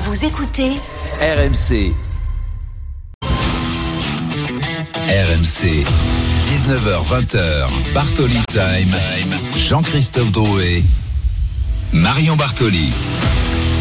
Vous écoutez RMC. RMC. 19h20h. Bartoli Time. Jean-Christophe Drouet. Marion Bartoli.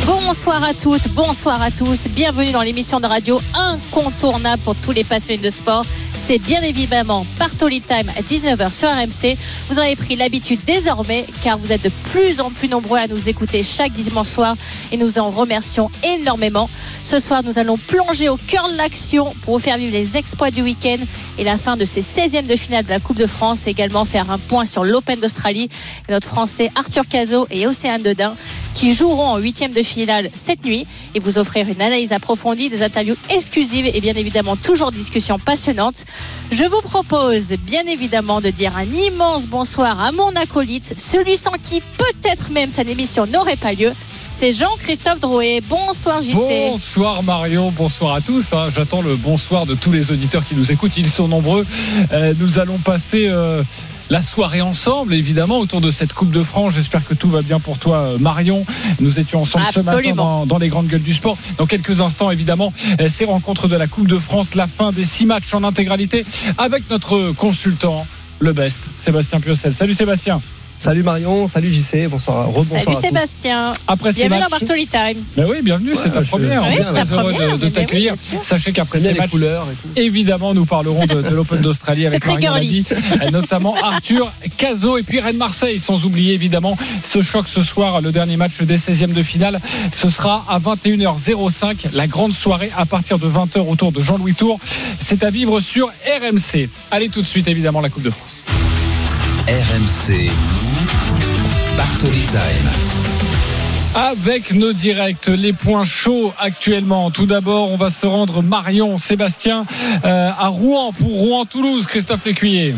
Bonsoir à toutes, bonsoir à tous. Bienvenue dans l'émission de radio incontournable pour tous les passionnés de sport. C'est bien évidemment Bartoli Time à 19h sur RMC. Vous en avez pris l'habitude désormais car vous êtes de plus en plus nombreux à nous écouter chaque dimanche soir et nous en remercions énormément. Ce soir, nous allons plonger au cœur de l'action pour vous faire vivre les exploits du week-end et la fin de ces 16e de finale de la Coupe de France et également faire un point sur l'Open d'Australie. Notre Français Arthur Cazot et Océane Dedin qui joueront en huitième de finale cette nuit et vous offrir une analyse approfondie, des interviews exclusives et bien évidemment toujours discussions passionnantes. Je vous propose bien évidemment de dire un immense bonsoir à mon acolyte, celui sans qui peut-être même cette émission n'aurait pas lieu. C'est Jean-Christophe Drouet. Bonsoir JC. Bonsoir Marion, bonsoir à tous. hein. J'attends le bonsoir de tous les auditeurs qui nous écoutent. Ils sont nombreux. Euh, nous allons passer euh, la soirée ensemble, évidemment, autour de cette Coupe de France. J'espère que tout va bien pour toi, euh, Marion. Nous étions ensemble ce matin dans, dans les grandes gueules du sport. Dans quelques instants, évidemment, euh, ces rencontres de la Coupe de France, la fin des six matchs en intégralité avec notre consultant, le best, Sébastien Piocel. Salut Sébastien. Salut Marion, salut JC, bonsoir, rebonsoir Salut à tous. Sébastien. Après ces Bienvenue dans matchs, Bartoli Time. Ben oui, bienvenue, c'est ta première. Oui, On est c'est ta très heureux première, de, de mais t'accueillir. oui. Sachez qu'après ces matchs, couleurs et tout. évidemment, nous parlerons de, de l'Open d'Australie avec Marion l'a girly. dit, euh, notamment Arthur Cazot et puis Rennes Marseille, sans oublier évidemment ce choc ce soir, le dernier match des 16e de finale. Ce sera à 21h05, la grande soirée à partir de 20h autour de Jean-Louis Tour. C'est à vivre sur RMC. Allez tout de suite, évidemment, la Coupe de France. RMC. Avec nos directs, les points chauds actuellement. Tout d'abord, on va se rendre Marion, Sébastien, euh, à Rouen pour Rouen-Toulouse. Christophe Lécuyer.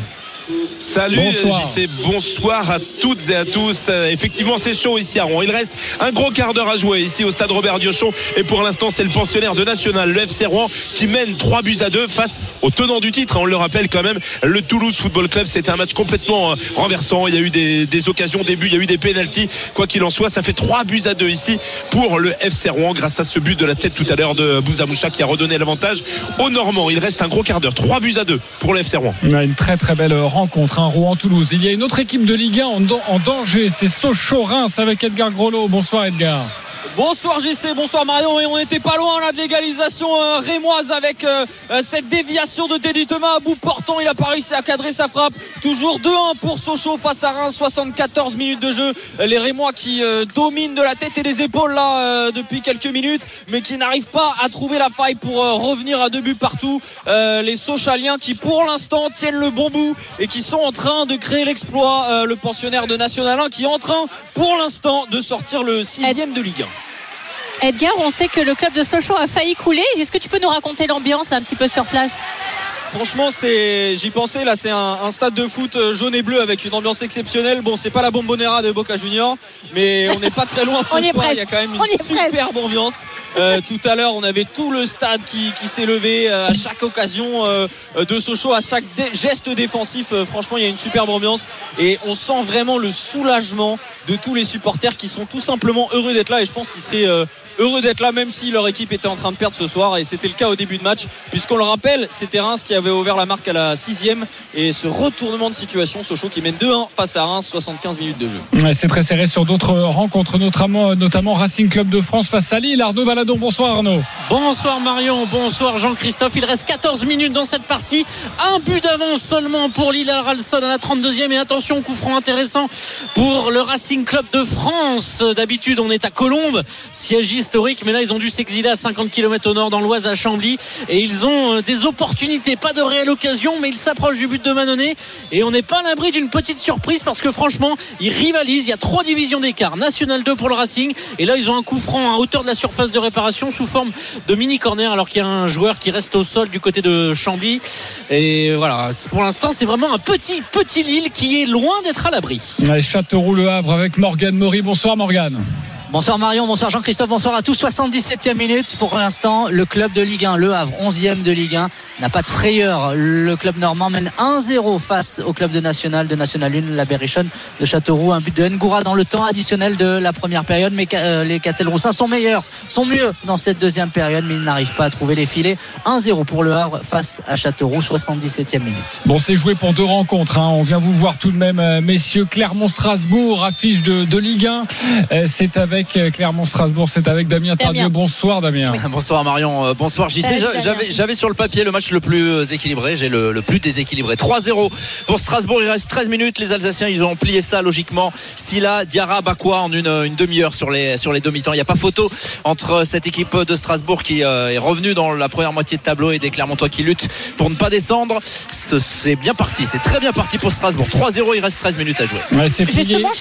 Salut Bonsoir. JC, bonsoir à toutes et à tous. Euh, effectivement, c'est chaud ici à Rouen. Il reste un gros quart d'heure à jouer ici au stade Robert Diochon. Et pour l'instant, c'est le pensionnaire de National, le FC Rouen, qui mène 3 buts à 2 face au tenant du titre. On le rappelle quand même, le Toulouse Football Club. C'était un match complètement euh, renversant. Il y a eu des, des occasions début, il y a eu des pénalties. Quoi qu'il en soit, ça fait 3 buts à 2 ici pour le FC Rouen grâce à ce but de la tête tout à l'heure de Bouzamoucha qui a redonné l'avantage aux Normands. Il reste un gros quart d'heure. 3 buts à 2 pour le FC Rouen. Une très très belle rencontre, un Rouen-Toulouse. Il y a une autre équipe de Ligue 1 en, dan- en danger, c'est Sochaux-Reims avec Edgar Grolot. Bonsoir Edgar. Bonsoir JC, bonsoir Marion. Et on n'était pas loin là de l'égalisation euh, rémoise avec euh, euh, cette déviation de Teddy Thomas. À bout portant il a pas réussi à cadrer sa frappe. Toujours 2-1 pour Sochaux face à Reims. 74 minutes de jeu. Les Rémois qui dominent de la tête et des épaules là depuis quelques minutes mais qui n'arrivent pas à trouver la faille pour revenir à deux buts partout. Les Sochaliens qui pour l'instant tiennent le bon bout et qui sont en train de créer l'exploit le pensionnaire de National 1 qui est en train pour l'instant de sortir le sixième de Ligue 1 Edgar, on sait que le club de Sochaux a failli couler. Est-ce que tu peux nous raconter l'ambiance un petit peu sur place? Franchement, c'est, j'y pensais. Là, c'est un, un stade de foot euh, jaune et bleu avec une ambiance exceptionnelle. Bon, c'est pas la bombonera de Boca Junior, mais on n'est pas très loin ce soir. Il y a quand même une superbe ambiance. Euh, tout à l'heure, on avait tout le stade qui, qui s'est levé euh, à chaque occasion euh, de Sochaux, à chaque dé- geste défensif. Euh, franchement, il y a une superbe ambiance et on sent vraiment le soulagement de tous les supporters qui sont tout simplement heureux d'être là. Et je pense qu'ils seraient heureux d'être là, même si leur équipe était en train de perdre ce soir. Et c'était le cas au début de match, puisqu'on le rappelle, c'était Reims qui avait ouvert la marque à la sixième. Et ce retournement de situation, Sochaux qui mène 2-1 face à Reims, 75 minutes de jeu. Ouais, C'est très serré sur d'autres rencontres, notamment, notamment Racing Club de France face à Lille. Arnaud Valadon, bonsoir Arnaud. Bonsoir Marion, bonsoir Jean-Christophe. Il reste 14 minutes dans cette partie. Un but d'avance seulement pour Lille Ralston à la 32e. Et attention, coup franc intéressant pour le Racing Club de France. D'habitude, on est à Colombes, siège historique. Mais là, ils ont dû s'exiler à 50 km au nord dans l'Oise à Chambly. Et ils ont euh, des opportunités. Pas de réelle occasion, mais il s'approche du but de Manonnet et on n'est pas à l'abri d'une petite surprise parce que franchement, ils rivalisent. Il y a trois divisions d'écart. National 2 pour le Racing et là ils ont un coup franc à hauteur de la surface de réparation sous forme de mini corner alors qu'il y a un joueur qui reste au sol du côté de Chambly. Et voilà, pour l'instant, c'est vraiment un petit petit Lille qui est loin d'être à l'abri. Ouais, Châteauroux Le Havre avec Morgane Maury. Bonsoir Morgane. Bonsoir Marion, bonsoir Jean-Christophe, bonsoir à tous. 77e minute pour l'instant. Le club de Ligue 1, Le Havre, 11e de Ligue 1, n'a pas de frayeur. Le club normand mène 1-0 face au club de National, de National 1, la Berrichonne de Châteauroux. Un but de Ngoura dans le temps additionnel de la première période. Mais euh, les Castelroussins sont meilleurs, sont mieux dans cette deuxième période, mais ils n'arrivent pas à trouver les filets. 1-0 pour Le Havre face à Châteauroux, 77e minute. Bon, c'est joué pour deux rencontres. hein. On vient vous voir tout de même, euh, messieurs. Clermont-Strasbourg, affiche de, Ligue 1. Euh, C'est avec euh, Clermont-Strasbourg, c'est avec Damien Tardieu. Bonsoir Damien. Bonsoir Marion, Euh, bonsoir JC. J'avais, j'avais sur le papier le match le plus euh, équilibré, j'ai le, le plus déséquilibré. 3-0 pour Strasbourg, il reste 13 minutes. Les Alsaciens, ils ont plié ça logiquement. Silla, Diarra, Bakwa en une, une demi-heure sur les, sur les demi-temps. Il n'y a pas photo entre cette équipe de Strasbourg qui euh, est revenue dans la première moitié de tableau et des Clermontois qui luttent pour ne pas descendre. Ce- C'est bien parti, c'est très bien parti pour Strasbourg. 3-0, il reste 13 minutes à jouer. Ouais. Justement,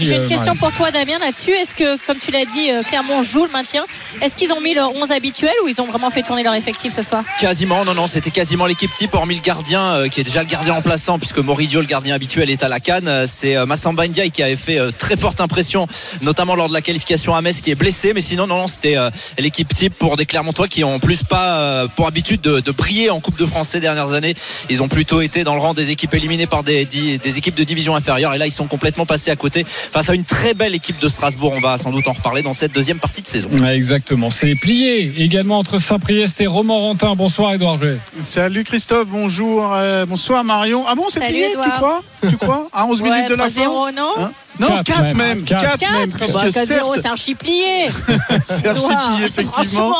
j'ai une question pour toi, Damien, là-dessus. Est-ce que, comme tu l'as dit, euh, Clermont joue le maintien Est-ce qu'ils ont mis leur 11 habituel ou ils ont vraiment fait tourner leur effectif ce soir Quasiment, non, non, c'était quasiment l'équipe type, hormis le gardien, euh, qui est déjà le gardien remplaçant, puisque Moridio, le gardien habituel, est à la canne. Euh, C'est euh, Massamba Ndiaye qui avait fait très forte impression, notamment lors de la qualification à Metz, qui est blessé. Mais sinon, non, non, c'était l'équipe type pour des Clermontois qui ont en plus pas pour habitude de, de briller en Coupe de France ces dernières années. Ils ont plutôt été dans le rang des équipes éliminées par des équipes de division inférieure. Et là, ils sont complètement passés à côté face à une très belle équipe de Strasbourg. On va sans doute en reparler dans cette deuxième partie de saison. Exactement. C'est plié également entre Saint-Priest et Romorantin. Bonsoir Edouard Jouet. Salut Christophe, bonjour, euh, bonsoir Marion. Ah bon, c'est plié, tu Edouard. crois? Tu crois? À 11 Ouais, minutes de la fin 3-0, non Hein? Non, Quatre 4 même, même, quatre. 4 même, 4 puisque bah, 4-0, certes, c'est archi plié c'est archi Edouard, plié, effectivement.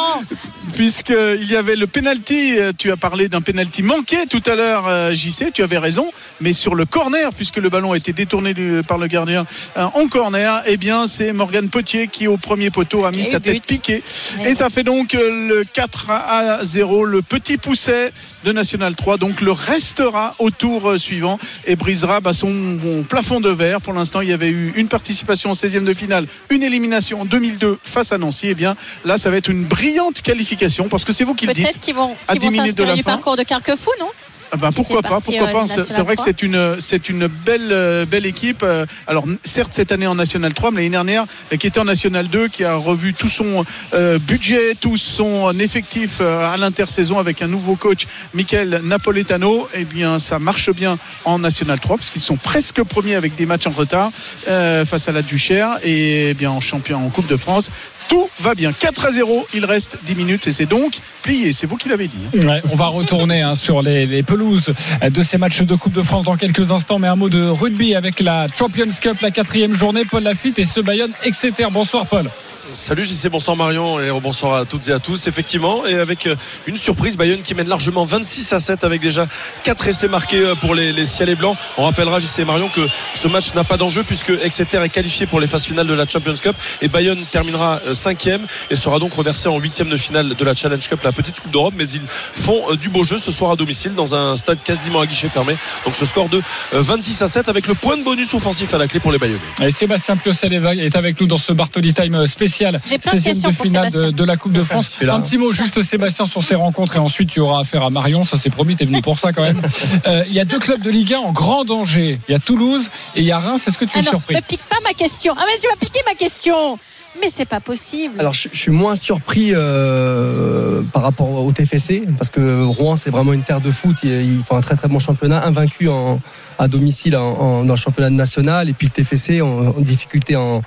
Puisqu'il y avait le penalty, euh, tu as parlé d'un penalty manqué tout à l'heure, euh, JC, tu avais raison, mais sur le corner, puisque le ballon a été détourné du- par le gardien euh, en corner, eh bien c'est Morgan Potier qui au premier poteau a mis Et sa but. tête piquée. Et Et ça fait donc le 4 à 0, le petit pousset de National 3, donc le restera au tour suivant et brisera bah, son bon, plafond de verre. Pour l'instant, il y avait eu une participation en 16e de finale, une élimination en 2002 face à Nancy. Et bien là, ça va être une brillante qualification parce que c'est vous qui le dites. Peut-être qu'ils vont, À qu'ils 10 vont minutes de s'inspirer la du fin. parcours de Carquefou, non Ah ben, pourquoi pas, pourquoi euh, pas. C'est vrai que 3. c'est une, c'est une belle, euh, belle équipe. Euh, Alors certes cette année en National 3, mais l'année dernière qui était en National 2, qui a revu tout son euh, budget, tout son effectif euh, à l'intersaison avec un nouveau coach, Michael Napoletano. Eh bien, ça marche bien en National 3 parce qu'ils sont presque premiers avec des matchs en retard euh, face à la Duchère et eh bien en champion en Coupe de France. Tout va bien. 4 à 0, il reste 10 minutes et c'est donc plié. C'est vous qui l'avez dit. hein. On va retourner hein, sur les, les pelouses de ces matchs de Coupe de France dans quelques instants. Mais un mot de rugby avec la Champions Cup, la quatrième journée. Paul Lafitte et ce Bayonne, etc. Bonsoir Paul. Salut JC, bonsoir Marion et bonsoir à toutes et à tous. Effectivement, et avec euh, une surprise, Bayonne qui mène largement 26 à 7 avec déjà 4 essais marqués euh, pour les, les ciels et blancs. On rappellera JC et Marion que ce match n'a pas d'enjeu puisque Exeter est qualifié pour les phases finales de la Champions Cup et Bayonne terminera 5e et sera donc reversé en 8e de finale de la Challenge Cup, la petite Coupe d'Europe. Mais ils font euh, du beau jeu ce soir à domicile dans un stade quasiment à guichet fermé. Donc ce score de euh, 26 à 7 avec le point de bonus offensif à la clé pour les Bayonnais. Et Sébastien Piocel est avec nous dans ce Bartoli Time spécial. J'ai plein de 16e questions de pour finale de, la Coupe de France. là. Un petit mot juste Sébastien sur ces rencontres et ensuite tu auras affaire à Marion. Ça c'est promis, t'es venu pour ça quand même. Euh, Il y a deux clubs de Ligue 1 en grand danger. Il y a Toulouse et il y a Reims. Est-ce que tu Ah es non, surpris ne pique pas ma question. Ah mais tu vas piquer ma question. Mais c'est pas possible. Alors, je, je suis moins surpris euh, par rapport au TFC, parce que Rouen, c'est vraiment une terre de foot. Ils, ils font un très très bon championnat, invaincu en, à domicile en- en- dans le championnat national, et puis le TFC en, en difficulté en,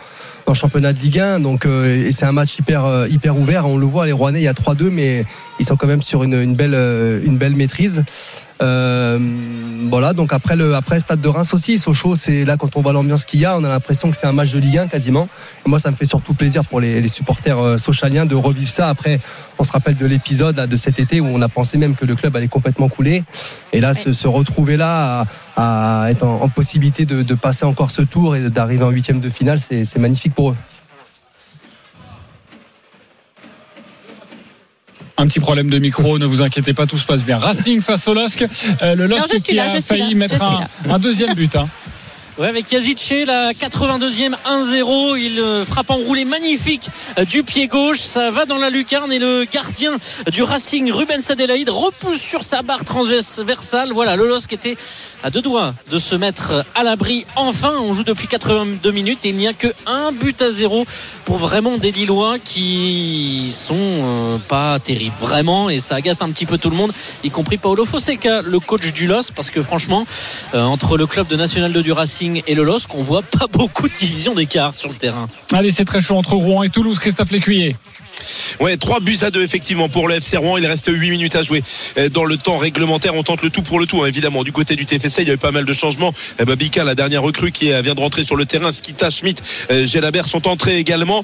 championnat de Ligue 1. Donc, euh, et c'est un match hyper, euh, hyper ouvert. On le voit, les Rouennais, il y a 3-2, mais ils sont quand même sur une, une belle, euh, une belle maîtrise. Euh, voilà, donc après le, après le stade de Reims aussi, Sochaux, c'est là quand on voit l'ambiance qu'il y a, on a l'impression que c'est un match de Ligue 1 quasiment. Et moi, ça me fait surtout plaisir pour les, les supporters euh, sochaliens de revivre ça. Après, on se rappelle de l'épisode de cet été où on a pensé même que le club allait complètement couler. Et là, se, se retrouver là, à, à être en, en possibilité de, de passer encore ce tour et d'arriver en huitième de finale, c'est magnifique pour eux. Un petit problème de micro, ne vous inquiétez pas, tout se passe bien. Racing face au LOSC. Euh, le LOSC qui là, a failli là, mettre un deuxième but. hein. Ouais, avec Yazice, la 82e 1-0. Il euh, frappe en roulé magnifique euh, du pied gauche. Ça va dans la lucarne et le gardien du Racing, Ruben Sadelaïde, repousse sur sa barre transversale. Voilà, le LOSC était à deux doigts de se mettre à l'abri. Enfin, on joue depuis 82 minutes et il n'y a que un but à zéro pour vraiment des Lillois qui sont euh, pas terribles. Vraiment, et ça agace un petit peu tout le monde, y compris Paolo Fonseca, le coach du LOSC, parce que franchement, entre le club de National 2 du Racing et le LOSC, on voit pas beaucoup de divisions d'écart sur le terrain. Allez, c'est très chaud entre Rouen et Toulouse. Christophe Lécuyer. Ouais, 3 buts à 2 effectivement pour le FC Rouen. Il reste 8 minutes à jouer euh, dans le temps réglementaire. On tente le tout pour le tout, hein, évidemment. Du côté du TFC, il y a eu pas mal de changements. Eh ben, Bika, la dernière recrue qui euh, vient de rentrer sur le terrain, Skita, Schmidt, euh, Gelabert sont entrés également.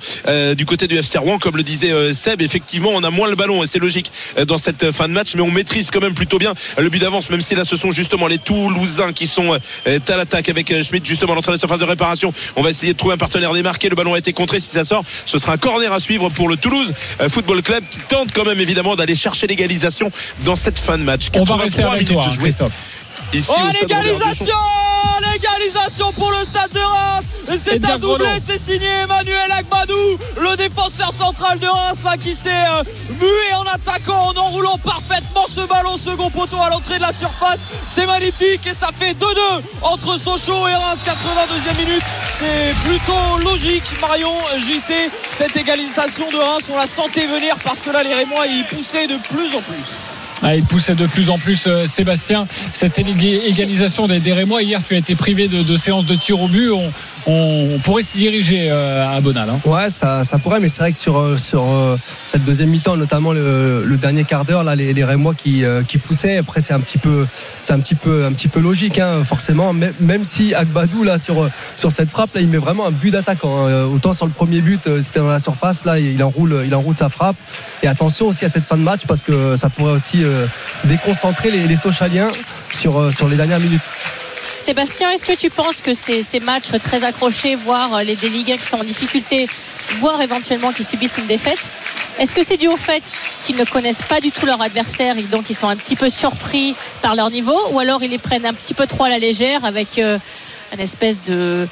Du côté du FC Rouen, comme le disait Seb, effectivement, on a moins le ballon et c'est logique dans cette fin de match, mais on maîtrise quand même plutôt bien le but d'avance, même si là ce sont justement les Toulousains qui sont à l'attaque avec Schmidt justement dans la surface de réparation. On va essayer de trouver un partenaire démarqué. Le ballon a été contré. Si ça sort, ce sera un corner à suivre pour le Toulouse Football Club qui tente quand même évidemment d'aller chercher l'égalisation dans cette fin de match. On va rester 83 avec toi, hein, Christophe. Ici Oh, l'égalisation. L'égalisation pour le stade de Reims. C'est bien un doublé, c'est signé Emmanuel Agbadou Le défenseur central de Reims là qui s'est euh, mué en attaquant, en enroulant parfaitement ce ballon second poteau à l'entrée de la surface. C'est magnifique et ça fait 2-2 entre Sochaux et Reims 82e minute. C'est plutôt logique Marion JC Cette égalisation de Reims. On la sentait venir parce que là les Rémois ils poussaient de plus en plus Ah, il poussait de plus en plus euh, Sébastien. Cette égalisation des, des Rémois hier tu as été privé de, de séances de tir au but on pourrait s'y diriger euh, à Bonal hein. Ouais, ça, pourrait, mais c'est vrai que sur, euh, euh, cette deuxième mi-temps, notamment le, dernier quart d'heure, les, Rémois qui, poussaient. Après, c'est un petit peu, c'est un petit peu, logique, hein, forcément. Même, si Agbadou sur cette frappe, là, il met vraiment un but d'attaquant. hein. Autant sur le premier but, c'était dans la surface, là, il enroule, il enroule sa frappe. Et attention aussi à cette fin de match parce que ça pourrait aussi déconcentrer les, les Sochaliens sur les dernières minutes. Sébastien, est-ce que tu penses que ces, matchs très accrochés, voire euh, les 1 qui sont en difficulté, voire éventuellement qui subissent une défaite, est-ce que c'est dû au fait qu'ils ne connaissent pas du tout leur adversaire et donc ils sont un petit peu surpris par leur niveau, ou alors ils les prennent un petit peu trop à la légère avec euh, une espèce de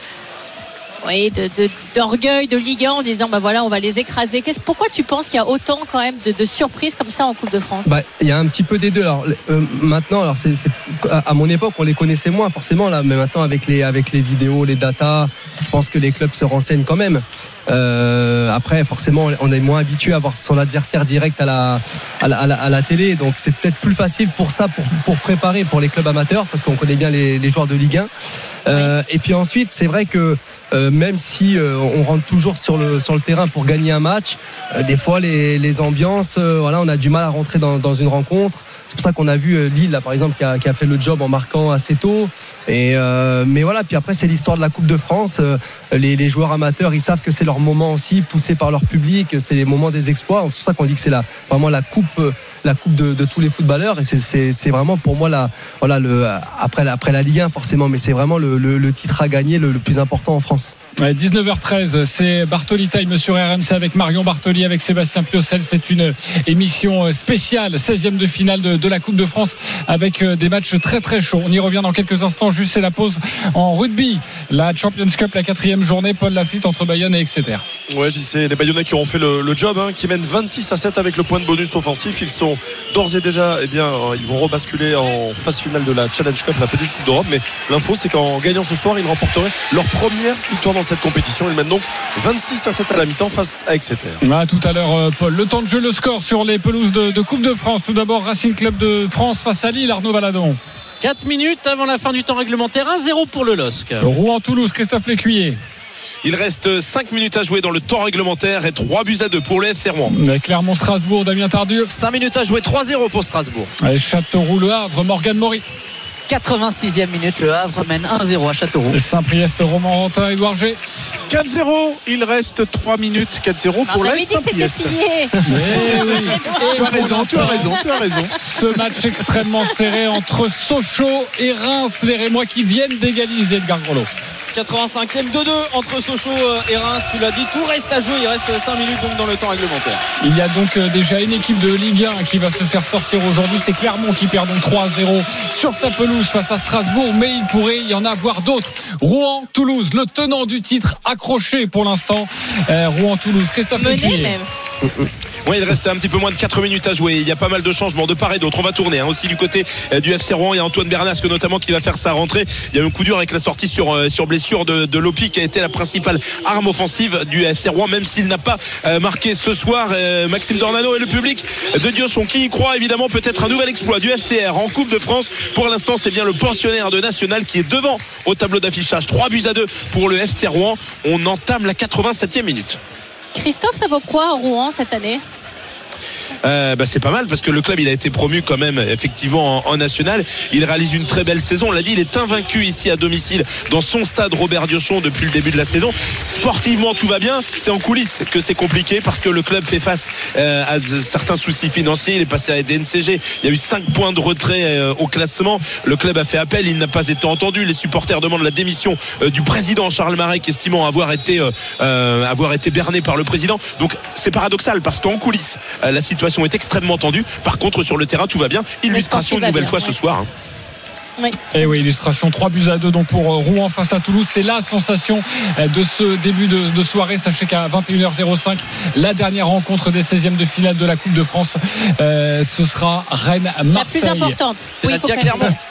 oui, de, de- d'orgueil de Ligue 1 en disant bah voilà on va les écraser. Pourquoi tu penses qu'il y a autant quand même de, de surprises comme ça en Coupe de France? Bah, il y a un petit peu des deux. Alors, euh, maintenant, alors c'est, à mon époque, on les connaissait moins forcément là, mais maintenant avec les avec les vidéos, les datas, je pense que les clubs se renseignent quand même. Euh, après, forcément, on est moins habitué à voir son adversaire direct à la à la, à la- télé, donc c'est peut-être plus facile pour ça, pour pour préparer pour les clubs amateurs, parce qu'on connaît bien les, joueurs de Ligue 1. Euh, Et puis ensuite, c'est vrai que même si euh, on rentre toujours sur le terrain pour gagner un match, euh, des fois les, ambiances, euh, voilà, on a du mal à rentrer dans, une rencontre. C'est pour ça qu'on a vu Lille, là, par exemple, qui a, fait le job en marquant assez tôt. Et mais voilà, puis après c'est l'histoire de la Coupe de France. Les, joueurs amateurs, ils savent que c'est leur moment aussi, poussé par leur public. C'est les moments des exploits. C'est pour ça qu'on dit que c'est la, vraiment la coupe, la coupe de, tous les footballeurs. Et c'est- vraiment pour moi la, voilà, après, la- Ligue 1 forcément, mais c'est vraiment le, titre à gagner, le plus important en France. Ouais, 19h13, c'est Bartoli Time sur RMC avec Marion Bartoli, avec Sébastien Piocel. C'est une émission spéciale, 16e de finale de, la Coupe de France, avec euh, des matchs très très chauds. On y revient dans quelques instants. Juste c'est la pause en rugby. La Champions Cup, la quatrième journée, Paul Lafitte entre Bayonne et Exeter. Ouais, sais, les Bayonnais qui auront fait le, le job, hein, qui mènent 26 à 7 avec le point de bonus offensif. Ils sont d'ores et déjà, eh bien, euh, ils vont rebasculer en phase finale de la Challenge Cup, la petite Coupe d'Europe. Mais l'info, c'est qu'en gagnant ce soir, ils remporteraient leur première victoire dans cette compétition. Ils mènent donc 26 à 7 à la mi-temps face à Exeter. À tout à l'heure, euh, Paul. Le temps de jeu, le score sur les pelouses de, de Coupe de France. Tout d'abord, Racing Club de France face à Lille, Arnaud Valadon. 4 minutes avant la fin du temps réglementaire, 1-0 pour le LOSC. Rouen-Toulouse, Christophe Lécuyer. Il reste 5 minutes à jouer dans le temps réglementaire et 3 buts à 2 pour le FC Rouen. Clermont-Strasbourg, Damien Tardieu. 5 minutes à jouer, 3-0 pour Strasbourg. Allez, Châteauroux-Le Havre, Morgan Maury. 86e minute, le Havre mène 1-0 à Châteauroux. Saint-Priest, Roman Rentin, Edouard G. 4-0, il reste 3 minutes, 4-0 pour On la avait dit que c'était Saint-Priest. plié. Tu as raison, tu as raison, tu as raison. Ce match extrêmement serré entre Sochaux et Reims, les Rémois qui viennent d'égaliser Edgar Grelot. 85e 2-2 entre Sochaux euh, et Reims. Tu l'as dit, tout reste à jouer. Il reste 5 minutes donc dans le temps réglementaire. Il y a donc euh, déjà une équipe de Ligue 1 qui va se faire sortir aujourd'hui. C'est Clermont qui perd donc 3-0 sur sa pelouse face à Strasbourg, mais il pourrait y en avoir d'autres. Rouen, Toulouse, le tenant du titre accroché pour l'instant. Euh, Rouen, Toulouse, Christophe Mené Lécuyer. même. Il reste un petit peu moins de 4 minutes à jouer. Il y a pas mal de changements de part et d'autre. On va tourner hein, aussi du côté euh, du FC Rouen. Il y a Antoine Bernasque notamment qui va faire sa rentrée. Il y a eu un coup dur avec la sortie sur, euh, sur blessure de, Lopi qui a été la principale arme offensive du FC Rouen, même s'il n'a pas euh, marqué ce soir. Maxime Dornano et le public de Diochon qui y croit évidemment peut-être un nouvel exploit du FCR en Coupe de France. Pour l'instant, c'est bien le pensionnaire de National qui est devant au tableau d'affichage. 3 buts à 2 pour le FC Rouen. On entame la 87e minute. Christophe, ça vaut quoi Rouen cette année? Euh, bah, c'est pas mal parce que le club il a été promu quand même effectivement en, national. Il réalise une très belle saison. On l'a dit, il est invaincu ici à domicile dans son stade Robert Diochon depuis le début de la saison. Sportivement tout va bien. C'est en coulisses que c'est compliqué parce que le club fait face euh, à certains soucis financiers. Il est passé à DNCG. Il y a eu 5 points de retrait euh, au classement. Le club a fait appel. Il n'a pas été entendu. Les supporters demandent la démission du président Charles Marek, estimant avoir été avoir été berné par le président. Donc c'est paradoxal parce qu'en coulisses la situation est extrêmement tendue. Par contre sur le terrain tout va bien. Illustration une nouvelle bien, fois ouais. ce soir. hein. Oui. Et Eh oui, illustration 3 buts à 2 donc pour euh, Rouen face à Toulouse. C'est la sensation euh, de ce début de, de soirée. Sachez qu'à 21h05, la dernière rencontre des 16e de finale de la Coupe de France, euh, ce sera La Rennes-Marseille. plus importante. Oui, il faut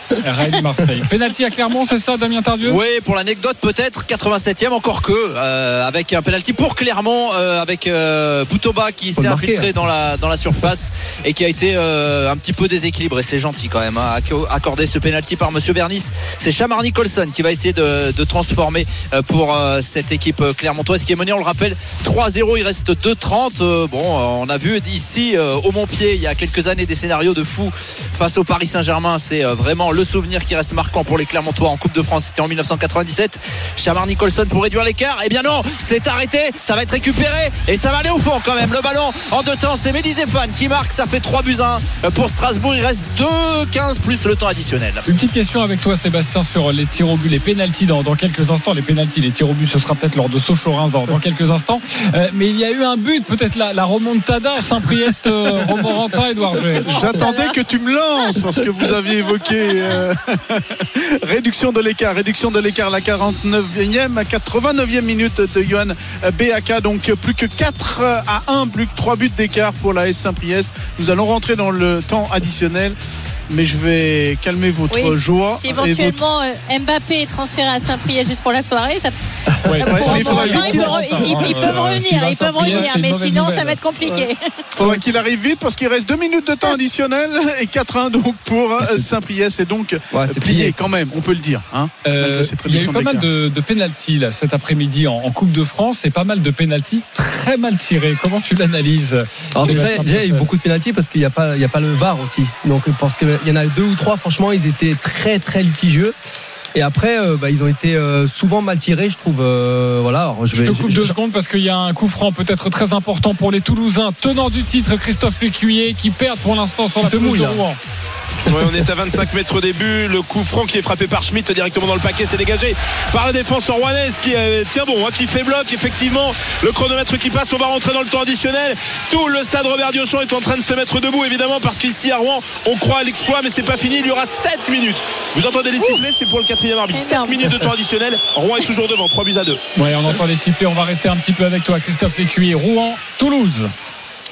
Clermont. Rennes-Marseille. Penalty à Clermont, c'est ça, Damien Tardieu Oui, pour l'anecdote peut-être 87e encore que euh, avec un penalty pour Clermont euh, avec euh, Boutoba qui s'est infiltré hein. dans la dans la surface et qui a été euh, un petit peu déséquilibré. C'est gentil quand même hein, acco- accordé ce penalty par Monsieur Bernis. C'est Chamar Nicholson qui va essayer de, de transformer pour cette équipe clermontoise qui est menée, on le rappelle, 3-0. Il reste 2-30. Euh, bon, on a vu ici au Montpied il y a quelques années des scénarios de fou face au Paris Saint-Germain. C'est vraiment le souvenir qui reste marquant pour les Clermontois en Coupe de France. C'était en 1997. Chamar Nicholson pour réduire l'écart. Eh bien non, c'est arrêté. Ça va être récupéré et ça va aller au fond quand même. Le ballon en deux temps, c'est Mehdi Zéphane qui marque. Ça fait 3 buts à 1 pour Strasbourg. Il reste 2-15 plus le temps additionnel. Une petite question avec toi, Sébastien, sur les tirs au but, les pénalties dans, dans quelques instants. Les pénalties, les tirs au but, ce sera peut-être lors de Sochaux-Reims dans, dans quelques instants. Euh, mais il y a eu un but, peut-être la, la remontada Saint-Priest, euh, Romorantin, Edouard. J'attendais que tu me lances parce que vous aviez évoqué euh, réduction de l'écart, réduction de l'écart, la 49e, 89e minute de Johan BAK. Donc plus que 4 à 1, plus que 3 buts d'écart pour la S Saint-Priest. Nous allons rentrer dans le temps additionnel. Mais je vais calmer votre Oui, joie. Si votre- éventuellement euh, Mbappé est transféré à Saint-Priest juste pour la soirée, ça, Ouais. pour il faudra vite ils, qu'il peuvent- ils- peuvent Euh, revenir, ils peuvent revenir, mais sinon nouvelle. ça va être compliqué. faudra qu'il arrive vite parce qu'il reste 2 minutes de temps additionnel et 4-1 donc pour euh, Saint-Priest. Donc Ouais, c'est plié plié. quand même, on peut le dire. Hein, Euh, il y a eu pas mal de, de pénalties là, cet après-midi en, en Coupe de France et pas mal de pénalties très mal tirés. Comment tu l'analyses Alors déjà, il y a eu beaucoup de pénalties parce qu'il n'y a pas, il y a pas le VAR aussi. Donc parce qu'il y en a deux ou trois, franchement, ils étaient très très litigieux. Et après, euh, bah, ils ont été euh, souvent mal tirés, je trouve. euh, voilà. Alors, je Je vais. te coupe je- deux je- secondes parce qu'il y a un coup franc peut-être très important pour les Toulousains, tenant du titre Christophe Lécuyer qui perd pour l'instant sur la pelouse de. Rouen. Ouais, on est à 25 mètres au début. Le coup franc qui est frappé par Schmitt directement dans le paquet, c'est dégagé par la défense rouennaise qui euh, tient bon, hein, qui fait bloc. Effectivement, le chronomètre qui passe, on va rentrer dans le temps additionnel. Tout le stade Robert Diochon est en train de se mettre debout, évidemment, parce qu'ici à Rouen, on croit à l'exploit, mais c'est pas fini. Il y aura 7 minutes. Vous entendez les sifflets, c'est pour le quatrième arbitre. 7 Énorme. minutes de temps additionnel. Rouen est toujours devant, 3 buts à 2. Ouais, on entend les sifflets. On va rester un petit peu avec toi, Christophe Lécuyer. Rouen, Toulouse.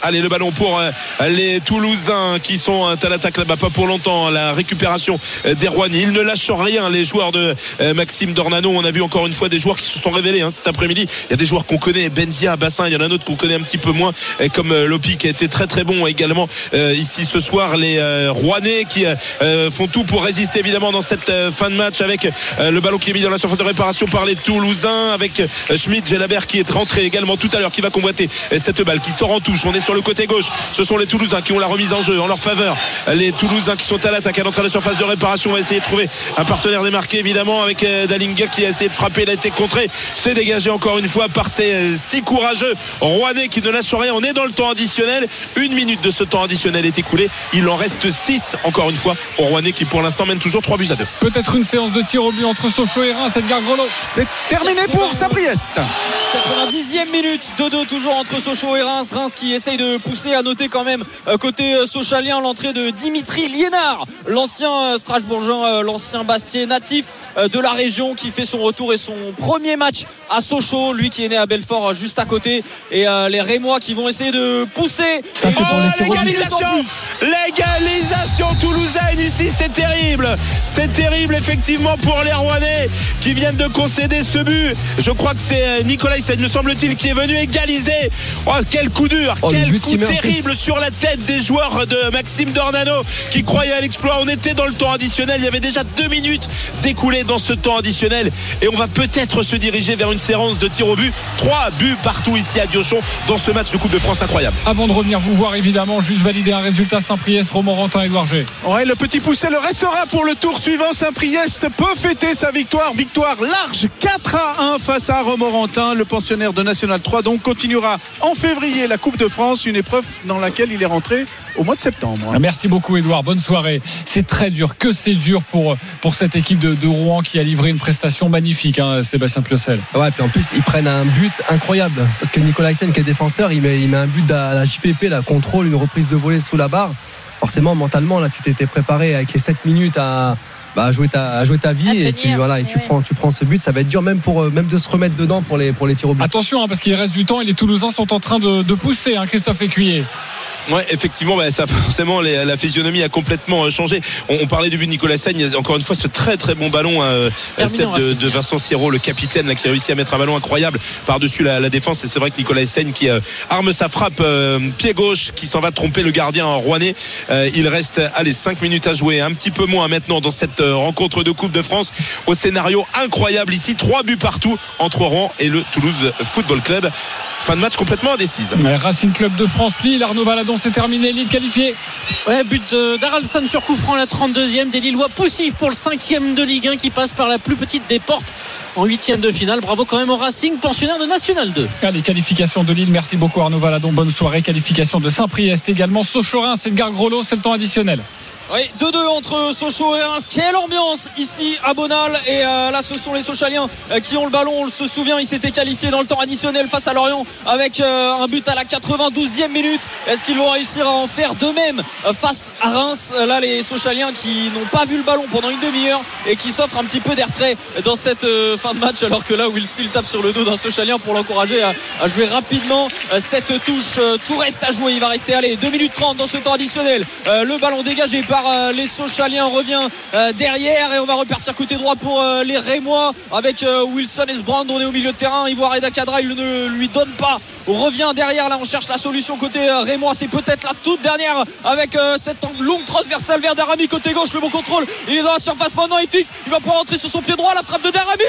Allez, le ballon pour euh, les Toulousains qui sont à l'attaque là-bas, pas pour longtemps. La récupération euh, des Rouennais. Ils ne lâchent rien, les joueurs de euh, Maxime Dornano. On a vu encore une fois des joueurs qui se sont révélés hein, cet après-midi. Il y a des joueurs qu'on connaît, Benzia, Bassin. Il y en a un autre qu'on connaît un petit peu moins, comme Lopi qui a été très très bon également ici ce soir. Les Rouennais qui font tout pour résister évidemment dans cette fin de match avec le ballon qui est mis dans la surface de réparation par les Toulousains avec Schmidt, Gelabert qui est rentré également tout à l'heure, qui va convoiter cette balle, qui sort en touche. Sur le côté gauche. Ce sont les Toulousains qui ont la remise en jeu en leur faveur. Les Toulousains qui sont à l'attaque à l'entrée de la surface de réparation. On va essayer de trouver un partenaire démarqué évidemment avec euh, Dalinga qui a essayé de frapper. Il a été contré. C'est dégagé encore une fois par ces euh, six courageux Rouennais qui ne lâchent rien. On est dans le temps additionnel. Une minute de ce temps additionnel est écoulée. Il en reste six encore une fois aux Rouennais qui pour l'instant mènent toujours 3 buts à 2. Peut-être une séance de tir au but entre Sochaux et Reims, Edgar Grelot. C'est terminé pour Saint-Priest. 90e minute, 2-2 toujours entre Sochaux et Reims. Reims qui essaye de pousser. À noter quand même euh, côté euh, sochalien l'entrée de Dimitri Liénard, l'ancien euh, Strasbourgeois, l'ancien Bastier natif de la région qui fait son retour et son premier match à Sochaux. Lui qui est né à Belfort juste à côté. Et les Rémois qui vont essayer de pousser. Ça, Oh, l'égalisation L'égalisation toulousaine ici, c'est terrible. C'est terrible effectivement pour les Rouennais qui viennent de concéder ce but. Je crois que c'est Nicolas Hyssen, me semble-t-il, qui est venu égaliser. Oh, quel coup dur, Oh, quel but coup terrible sur la tête des joueurs de Maxime Dornano qui croyaient à l'exploit. On était dans le temps additionnel. Il y avait déjà deux minutes d'écoulées dans ce temps additionnel et on va peut-être se diriger vers une séance de tir au but. Trois buts partout ici à Diochon dans ce match de Coupe de France incroyable. Avant de revenir vous voir, évidemment, juste valider un résultat Saint-Priest, Romorantin, Edouard G. Ouais, le petit poussé le restera pour le tour suivant. Saint-Priest peut fêter sa victoire. Victoire large 4 à 1 face à Romorantin. Le pensionnaire de National 3 donc continuera en février la Coupe de France, une épreuve dans laquelle il est rentré au mois de septembre. Merci beaucoup, Edouard. Bonne soirée. C'est très dur. Que c'est dur pour, pour cette équipe de, de Rouen qui a livré une prestation magnifique, hein, Sébastien Piocel. Ouais, puis en plus, ils prennent un but incroyable. Parce que Nicolas Hyssen, qui est défenseur, il met, il met un but à la JPP, la contrôle, une reprise de volée sous la barre. Forcément, mentalement, là, tu t'étais préparé avec les 7 minutes à, bah, à jouer, ta, à jouer ta vie. À et tenir, tu, voilà, et tu, ouais. prends, tu prends ce but. Ça va être dur même, pour, euh, même de se remettre dedans pour les, pour les tirs au but. Attention, hein, parce qu'il reste du temps et les Toulousains sont en train de, de pousser, hein, Christophe Écuyer. Ouais, effectivement, bah, ça forcément les- la physionomie a complètement euh, changé. On, on parlait du but de Nicolas Sagne, encore une fois ce très très bon ballon, euh, en de, Vincent Siro, le capitaine, là, qui a réussi à mettre un ballon incroyable par-dessus la, la défense. Et c'est vrai que Nicolas Sagne qui euh, arme sa frappe euh, pied gauche, qui s'en va tromper le gardien en rouennais. Euh, il reste, allez, 5 minutes à jouer, un petit peu moins maintenant dans cette euh, rencontre de Coupe de France. Au scénario incroyable ici, trois buts partout entre Rouen et le Toulouse Football Club. Fin de match complètement indécise. Racing Club de France, Lille, Arnaud Valadon, c'est terminé. Lille qualifié. Ouais, but de- d'Aralson sur coup franc, la 32e. Des Lillois poussifs pour le 5e de Ligue 1 qui passe par la plus petite des portes en 8e de finale. Bravo quand même au Racing, pensionnaire de National 2. Allez, qualification de Lille. Merci beaucoup Arnaud Valadon. Bonne soirée. Qualification de Saint-Priest également. Sochorin, c'est Edgar Grelot, c'est le temps additionnel. Oui, 2-2 entre Sochaux et Reims. Quelle ambiance ici à Bonal. Et euh, là, ce sont les Sochaliens euh, qui ont le ballon. On se souvient, ils s'étaient qualifiés dans le temps additionnel face à Lorient avec euh, un but à la 92e minute. Est-ce qu'ils vont réussir à en faire de même face à Reims? Là, les Sochaliens qui n'ont pas vu le ballon pendant une demi-heure et qui s'offrent un petit peu d'air frais dans cette fin de match. Alors que là, Will Steele tape sur le dos d'un Sochalien pour l'encourager à, jouer rapidement cette touche. Tout reste à jouer. Il va rester, allez, 2 minutes 30 dans ce temps additionnel. Le ballon dégagé par euh, les Sochaliens revient euh, derrière et on va repartir côté droit pour euh, les Rémois avec Wilson et Sbrand. On est au milieu de terrain. Ivoire et Dakadra, il ne lui donne pas. On revient derrière. Là, on cherche la solution côté Rémois. C'est peut-être la toute dernière avec cette longue transversale vers Darami côté gauche. Le bon contrôle. Il est dans la surface maintenant. Il fixe. Il va pouvoir entrer sur son pied droit. La frappe de Darami.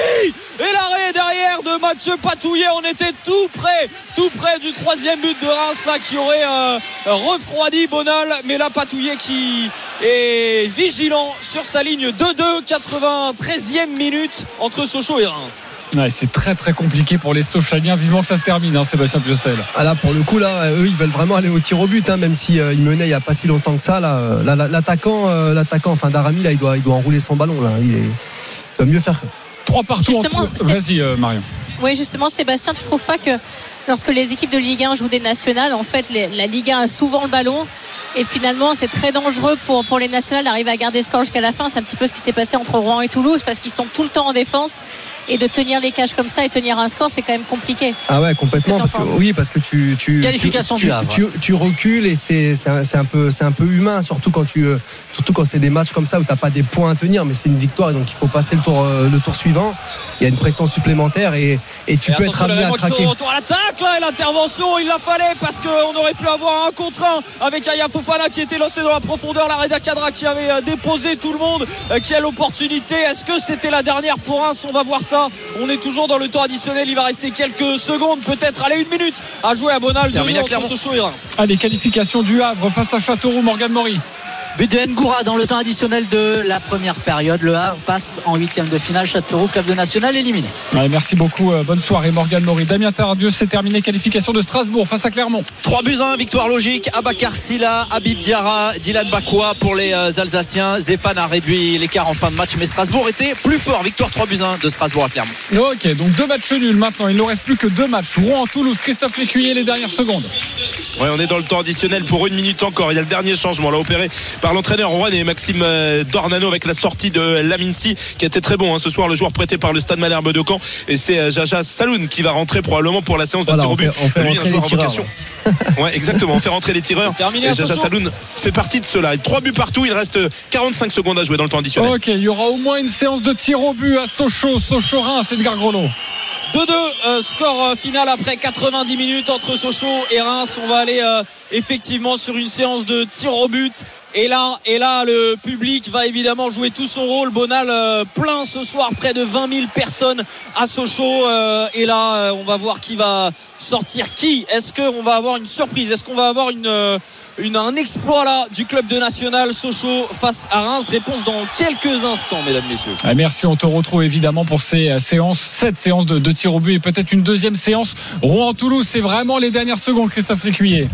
Et l'arrêt derrière de Mathieu Patouillet. On était tout près, tout près du troisième but de Reims là qui aurait refroidi Bonal. Mais là, Patouillet qui est vigilant sur sa ligne 2-2, 93e minute entre Sochaux et Reims. Ouais, c'est très très compliqué pour les Sochaliens. Vivement que ça se termine, hein, Sébastien Piocel. Ah là, pour le coup, là, eux, ils veulent vraiment aller au tir au but, hein, même si euh, ils menaient il n'y a pas si longtemps que ça. Là, Euh, là, là, l'attaquant, euh, l'attaquant, enfin Darami, là, il doit, il doit enrouler son ballon. Là, il, est- il doit mieux faire. Trois partout. Justement, entre- c'est- Vas-y, euh, Marion. Oui, justement, Sébastien, tu trouves pas que lorsque les équipes de Ligue 1 jouent des nationales, en fait, les- la Ligue 1 a souvent le ballon et finalement, c'est très dangereux pour, pour les nationales d'arriver à garder ce score jusqu'à la fin. C'est un petit peu ce qui s'est passé entre Rouen et Toulouse parce qu'ils sont tout le temps en défense et de tenir les cages comme ça et tenir un score, c'est quand même compliqué. Ah ouais, complètement. Parce que oui, parce que tu, tu, Qualification tu, du Havre. tu, tu recules et c'est, c'est, un, peu, c'est un peu humain, surtout quand tu, euh, surtout quand c'est des matchs comme ça où t'as pas des points à tenir, mais c'est une victoire et donc il faut passer le tour, euh, le tour suivant. Il y a une pression supplémentaire et, et tu Et peux être amené à craquer. De tacle et l'intervention, il la fallait parce qu'on aurait pu avoir un contre un avec Aya Fofana qui était lancé dans la profondeur, la Reda Kadra qui avait euh, déposé tout le monde, euh, qui a l'opportunité. Est-ce que c'était la dernière pour Reims? On va voir ça. On est toujours dans le temps additionnel. Il va rester quelques secondes, peut-être, allez, une minute à jouer à Bonal. Clermont. Sochaux et Reims. Allez, qualification du Havre face à Châteauroux, Morgan Maury. But de Ngoura dans le temps additionnel de la première période. Le Havre passe en huitième de finale. Châteauroux, club de national éliminé. Ouais, merci beaucoup. euh, bonne soirée, Morgan Maury. Damien Tardieu, c'est terminé. Qualification de Strasbourg face à Clermont. 3 buts 1, victoire logique. Abakar Silla, Habib Diarra, Dylan Bakwa pour les euh, Alsaciens. Zéphane a réduit l'écart en fin de match, mais Strasbourg était plus fort. Victoire 3 buts 1 de Strasbourg à Clermont. Ok, donc deux matchs nuls maintenant. Il ne reste plus que deux matchs. Rouen, Toulouse, Christophe Lécuyer, les dernières secondes. Ouais, on est dans le temps additionnel pour une minute encore. Il y a le dernier changement là opéré par l'entraîneur Rouen et Maxime euh, Dornano avec la sortie de Laminci qui était très bon hein, ce soir. Le joueur prêté par le Stade Malherbe de Caen et c'est euh, Jaja Saloun qui va rentrer probablement pour la séance de Voilà, tir au on but. fait- on fait Lui, un rentrer joueur les en tireurs, vocation. Ouais, exactement. On fait rentrer les tireurs. Terminé Et à Jaja. Saloun fait partie de cela. Et Trois buts partout. Il reste 45 secondes à jouer dans le temps additionnel. Ok, il y aura au moins une séance de tir au but à Sochaux, Sochaux-Reims, Edgar Grelot. 2-2, euh, score euh, final après 90 minutes entre Sochaux et Reims. On va aller euh, effectivement sur une séance de tir au but. Et là, et là, le public va évidemment jouer tout son rôle. Bonal plein ce soir, près de 20 000 personnes à Sochaux. Et là, on va voir qui va sortir qui. Est-ce qu'on va avoir une surprise? Est-ce qu'on va avoir une, un exploit là du club de national Sochaux face à Reims Réponse dans quelques instants, mesdames, messieurs. Ah, Merci, on te retrouve évidemment pour ces euh, séances, cette séance de, de tir au but et peut-être une deuxième séance. Rouen-Toulouse, c'est vraiment les dernières secondes, Christophe Lécuyer.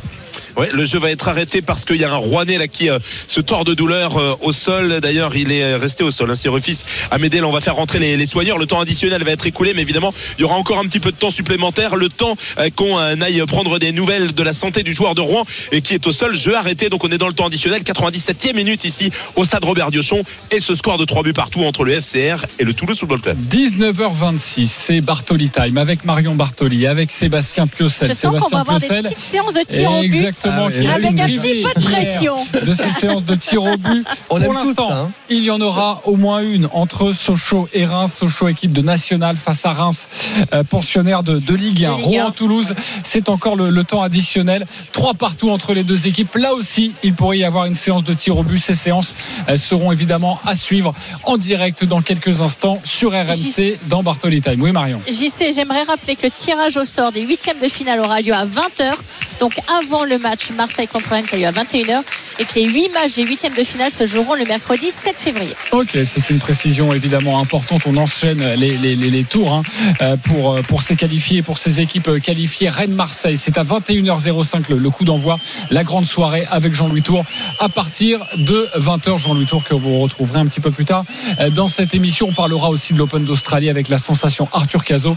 Ouais, le jeu va être arrêté parce qu'il y a un Rouennais là qui euh, se tord de douleur euh, au sol. D'ailleurs, il est resté au sol. Hein, c'est refils Amédée. Là, on va faire rentrer les, les soigneurs. Le temps additionnel va être écoulé, mais évidemment, il y aura encore un petit peu de temps supplémentaire. Le temps euh, qu'on euh, aille prendre des nouvelles de la santé du joueur de Rouen et qui est au sol. Jeu arrêté. Donc, on est dans le temps additionnel. 97e minute ici au stade Robert Diochon et ce score de 3 buts partout entre le FCR et le Toulouse Football Club. 19h26, c'est Bartoli Time avec Marion Bartoli, avec Sébastien Piocel. Je sens qu'on Sébastien va avoir des Piocel. petites séances de tir au but. Exactement, Ah, avec un petit peu de pression. de ces séances de tir au but. On Pour l'instant, hein. il y en aura au moins une entre Sochaux et Reims. Sochaux, équipe de nationale face à Reims, euh, pensionnaire de, de Ligue 1. De Ligue 1. Rouen-Toulouse, c'est encore le, le temps additionnel. Trois partout entre les deux équipes. Là aussi, il pourrait y avoir une séance de tir au but. Ces séances elles seront évidemment à suivre en direct dans quelques instants sur RMC dans Bartoli Time. Oui, Marion. JC, j'aimerais rappeler que le tirage au sort des huitièmes de finale aura lieu à 20h, donc avant le match Marseille contre Rennes qui a lieu à 21h, et que les huit matchs des huitièmes de finale se joueront le mercredi 7 février. Ok, c'est une précision évidemment importante. On enchaîne les, tours hein, euh, pour, euh, pour ces qualifiés, pour ces équipes qualifiées. Rennes-Marseille, c'est à 21h05 le, coup d'envoi. La grande soirée avec Jean-Louis Tour à partir de 20h. Jean-Louis Tour que vous retrouverez un petit peu plus tard euh, dans cette émission. On parlera aussi de l'Open d'Australie avec la sensation Arthur Cazot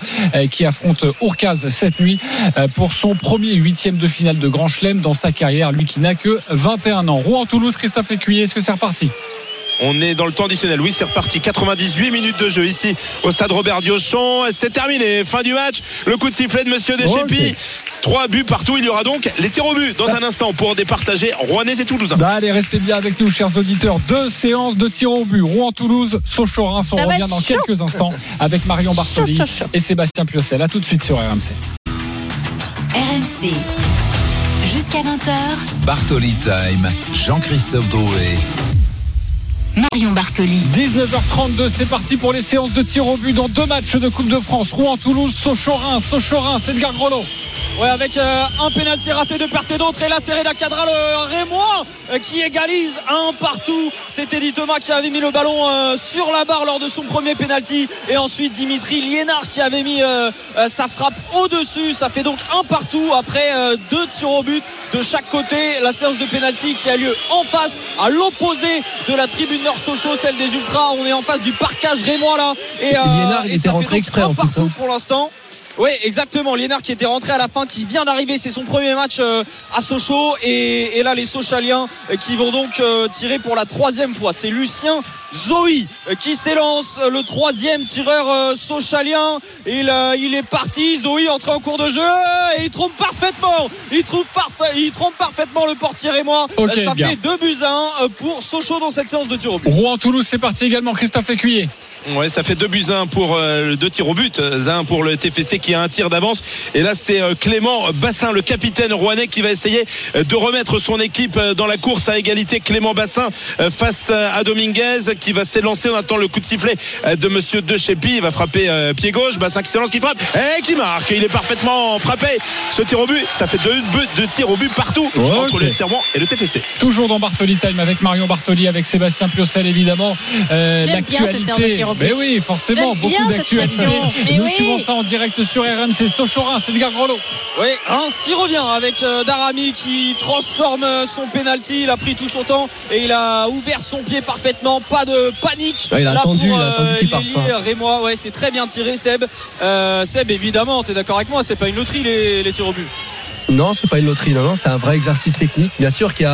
qui affronte Urcaz cette nuit pour son premier huitième de finale de Grand Chelem dans sa carrière. Lui qui n'a que 21 ans. Rouen-Toulouse, Christophe Écuyer, est-ce que c'est reparti? On est dans le temps additionnel. Oui, c'est reparti. 98 minutes de jeu ici au stade Robert Diochon. C'est terminé. Fin du match. Le coup de sifflet de Monsieur Deschépy. Ok. Trois buts partout. Il y aura donc les tirs au but dans un instant pour départager Rouennais et Toulousains. Bah, allez, restez bien avec nous, chers auditeurs. Deux séances de tir au but. Rouen-Toulouse, Sochaux-Reims. On Ça revient dans chaud. quelques instants avec Marion Bartoli Chaud, chaud, chaud. et Sébastien Piocel. À tout de suite sur RMC. RMC. Jusqu'à 20h, Bartoli Time, Jean-Christophe Drouet. Marion Bartoli. 19h32, c'est parti pour les séances de tir au but dans deux matchs de Coupe de France. Rouen-Toulouse, Sochaux-Reims, Sochaux-Reims, Edgar Grelot. Ouais, avec euh, un pénalty raté de part et d'autre. Et là, c'est Reda le Rémois, euh, qui égalise un partout. C'était Eddie Thomas qui avait mis le ballon euh, sur la barre lors de son premier pénalty. Et ensuite, Dimitri Liénard qui avait mis euh, euh, sa frappe au-dessus. Ça fait donc un partout après euh, deux tirs au but de chaque côté. La séance de pénalty qui a lieu en face, à l'opposé de la tribune Nord Sochaux, celle des Ultras. On est en face du parcage Rémois là. Et, euh, il et était ça fait rentré donc exprès, en plus, partout hein. pour l'instant. Oui, exactement. Liénard qui était rentré à la fin, qui vient d'arriver. C'est son premier match euh, à Sochaux. Et, et là, les Sochaliens euh, qui vont donc euh, tirer pour la troisième fois. C'est Lucien Zoï euh, qui s'élance, le troisième tireur sochalien. Il, il est parti. Zoï entré en cours de jeu et il trompe parfaitement. Il, trouve parfait, il trompe parfaitement le portier et moi. Ça bien. fait 2 buts à 1 pour Sochaux dans cette séance de tir au but. Rouen-Toulouse, c'est parti également. Christophe Écuyer. Ouais, ça fait deux buts un pour euh, deux tirs au but, euh, un pour le TFC qui a un tir d'avance. Et là, c'est euh, Clément Bassin, le capitaine rouennais, qui va essayer euh, de remettre son équipe euh, dans la course à égalité. Clément Bassin euh, face euh, à Dominguez qui va s'élancer. On attend le coup de sifflet euh, de Monsieur De Chepi. Il va frapper euh, pied gauche. Bassin qui s'élance, qui frappe et qui marque. Il est parfaitement frappé. Ce tir au but, ça fait deux, buts, deux tirs au but partout entre le Serment et le TFC. Toujours dans Bartoli Time avec Marion Bartoli, avec Sébastien Piocel évidemment. Euh, J'aime Mais oui, forcément, beaucoup bien cette d'actualité. passion. Mais Nous oui. suivons ça en direct sur RMC Sochorin, c'est Edgar Grolot. Oui, Reims qui revient avec euh, Darami qui transforme euh, son penalty. Il a pris tout son temps et il a ouvert son pied parfaitement. Pas de panique. Ouais, il a là attendu, pour il a attendu qu'il parte, l'ailier hein. Rémois. Ouais, c'est très bien tiré, Seb. Euh, Seb, évidemment, t'es d'accord avec moi, c'est pas une loterie les, les tirs au but. Non, c'est pas une loterie, non, non, c'est un vrai exercice technique. Bien sûr qu'il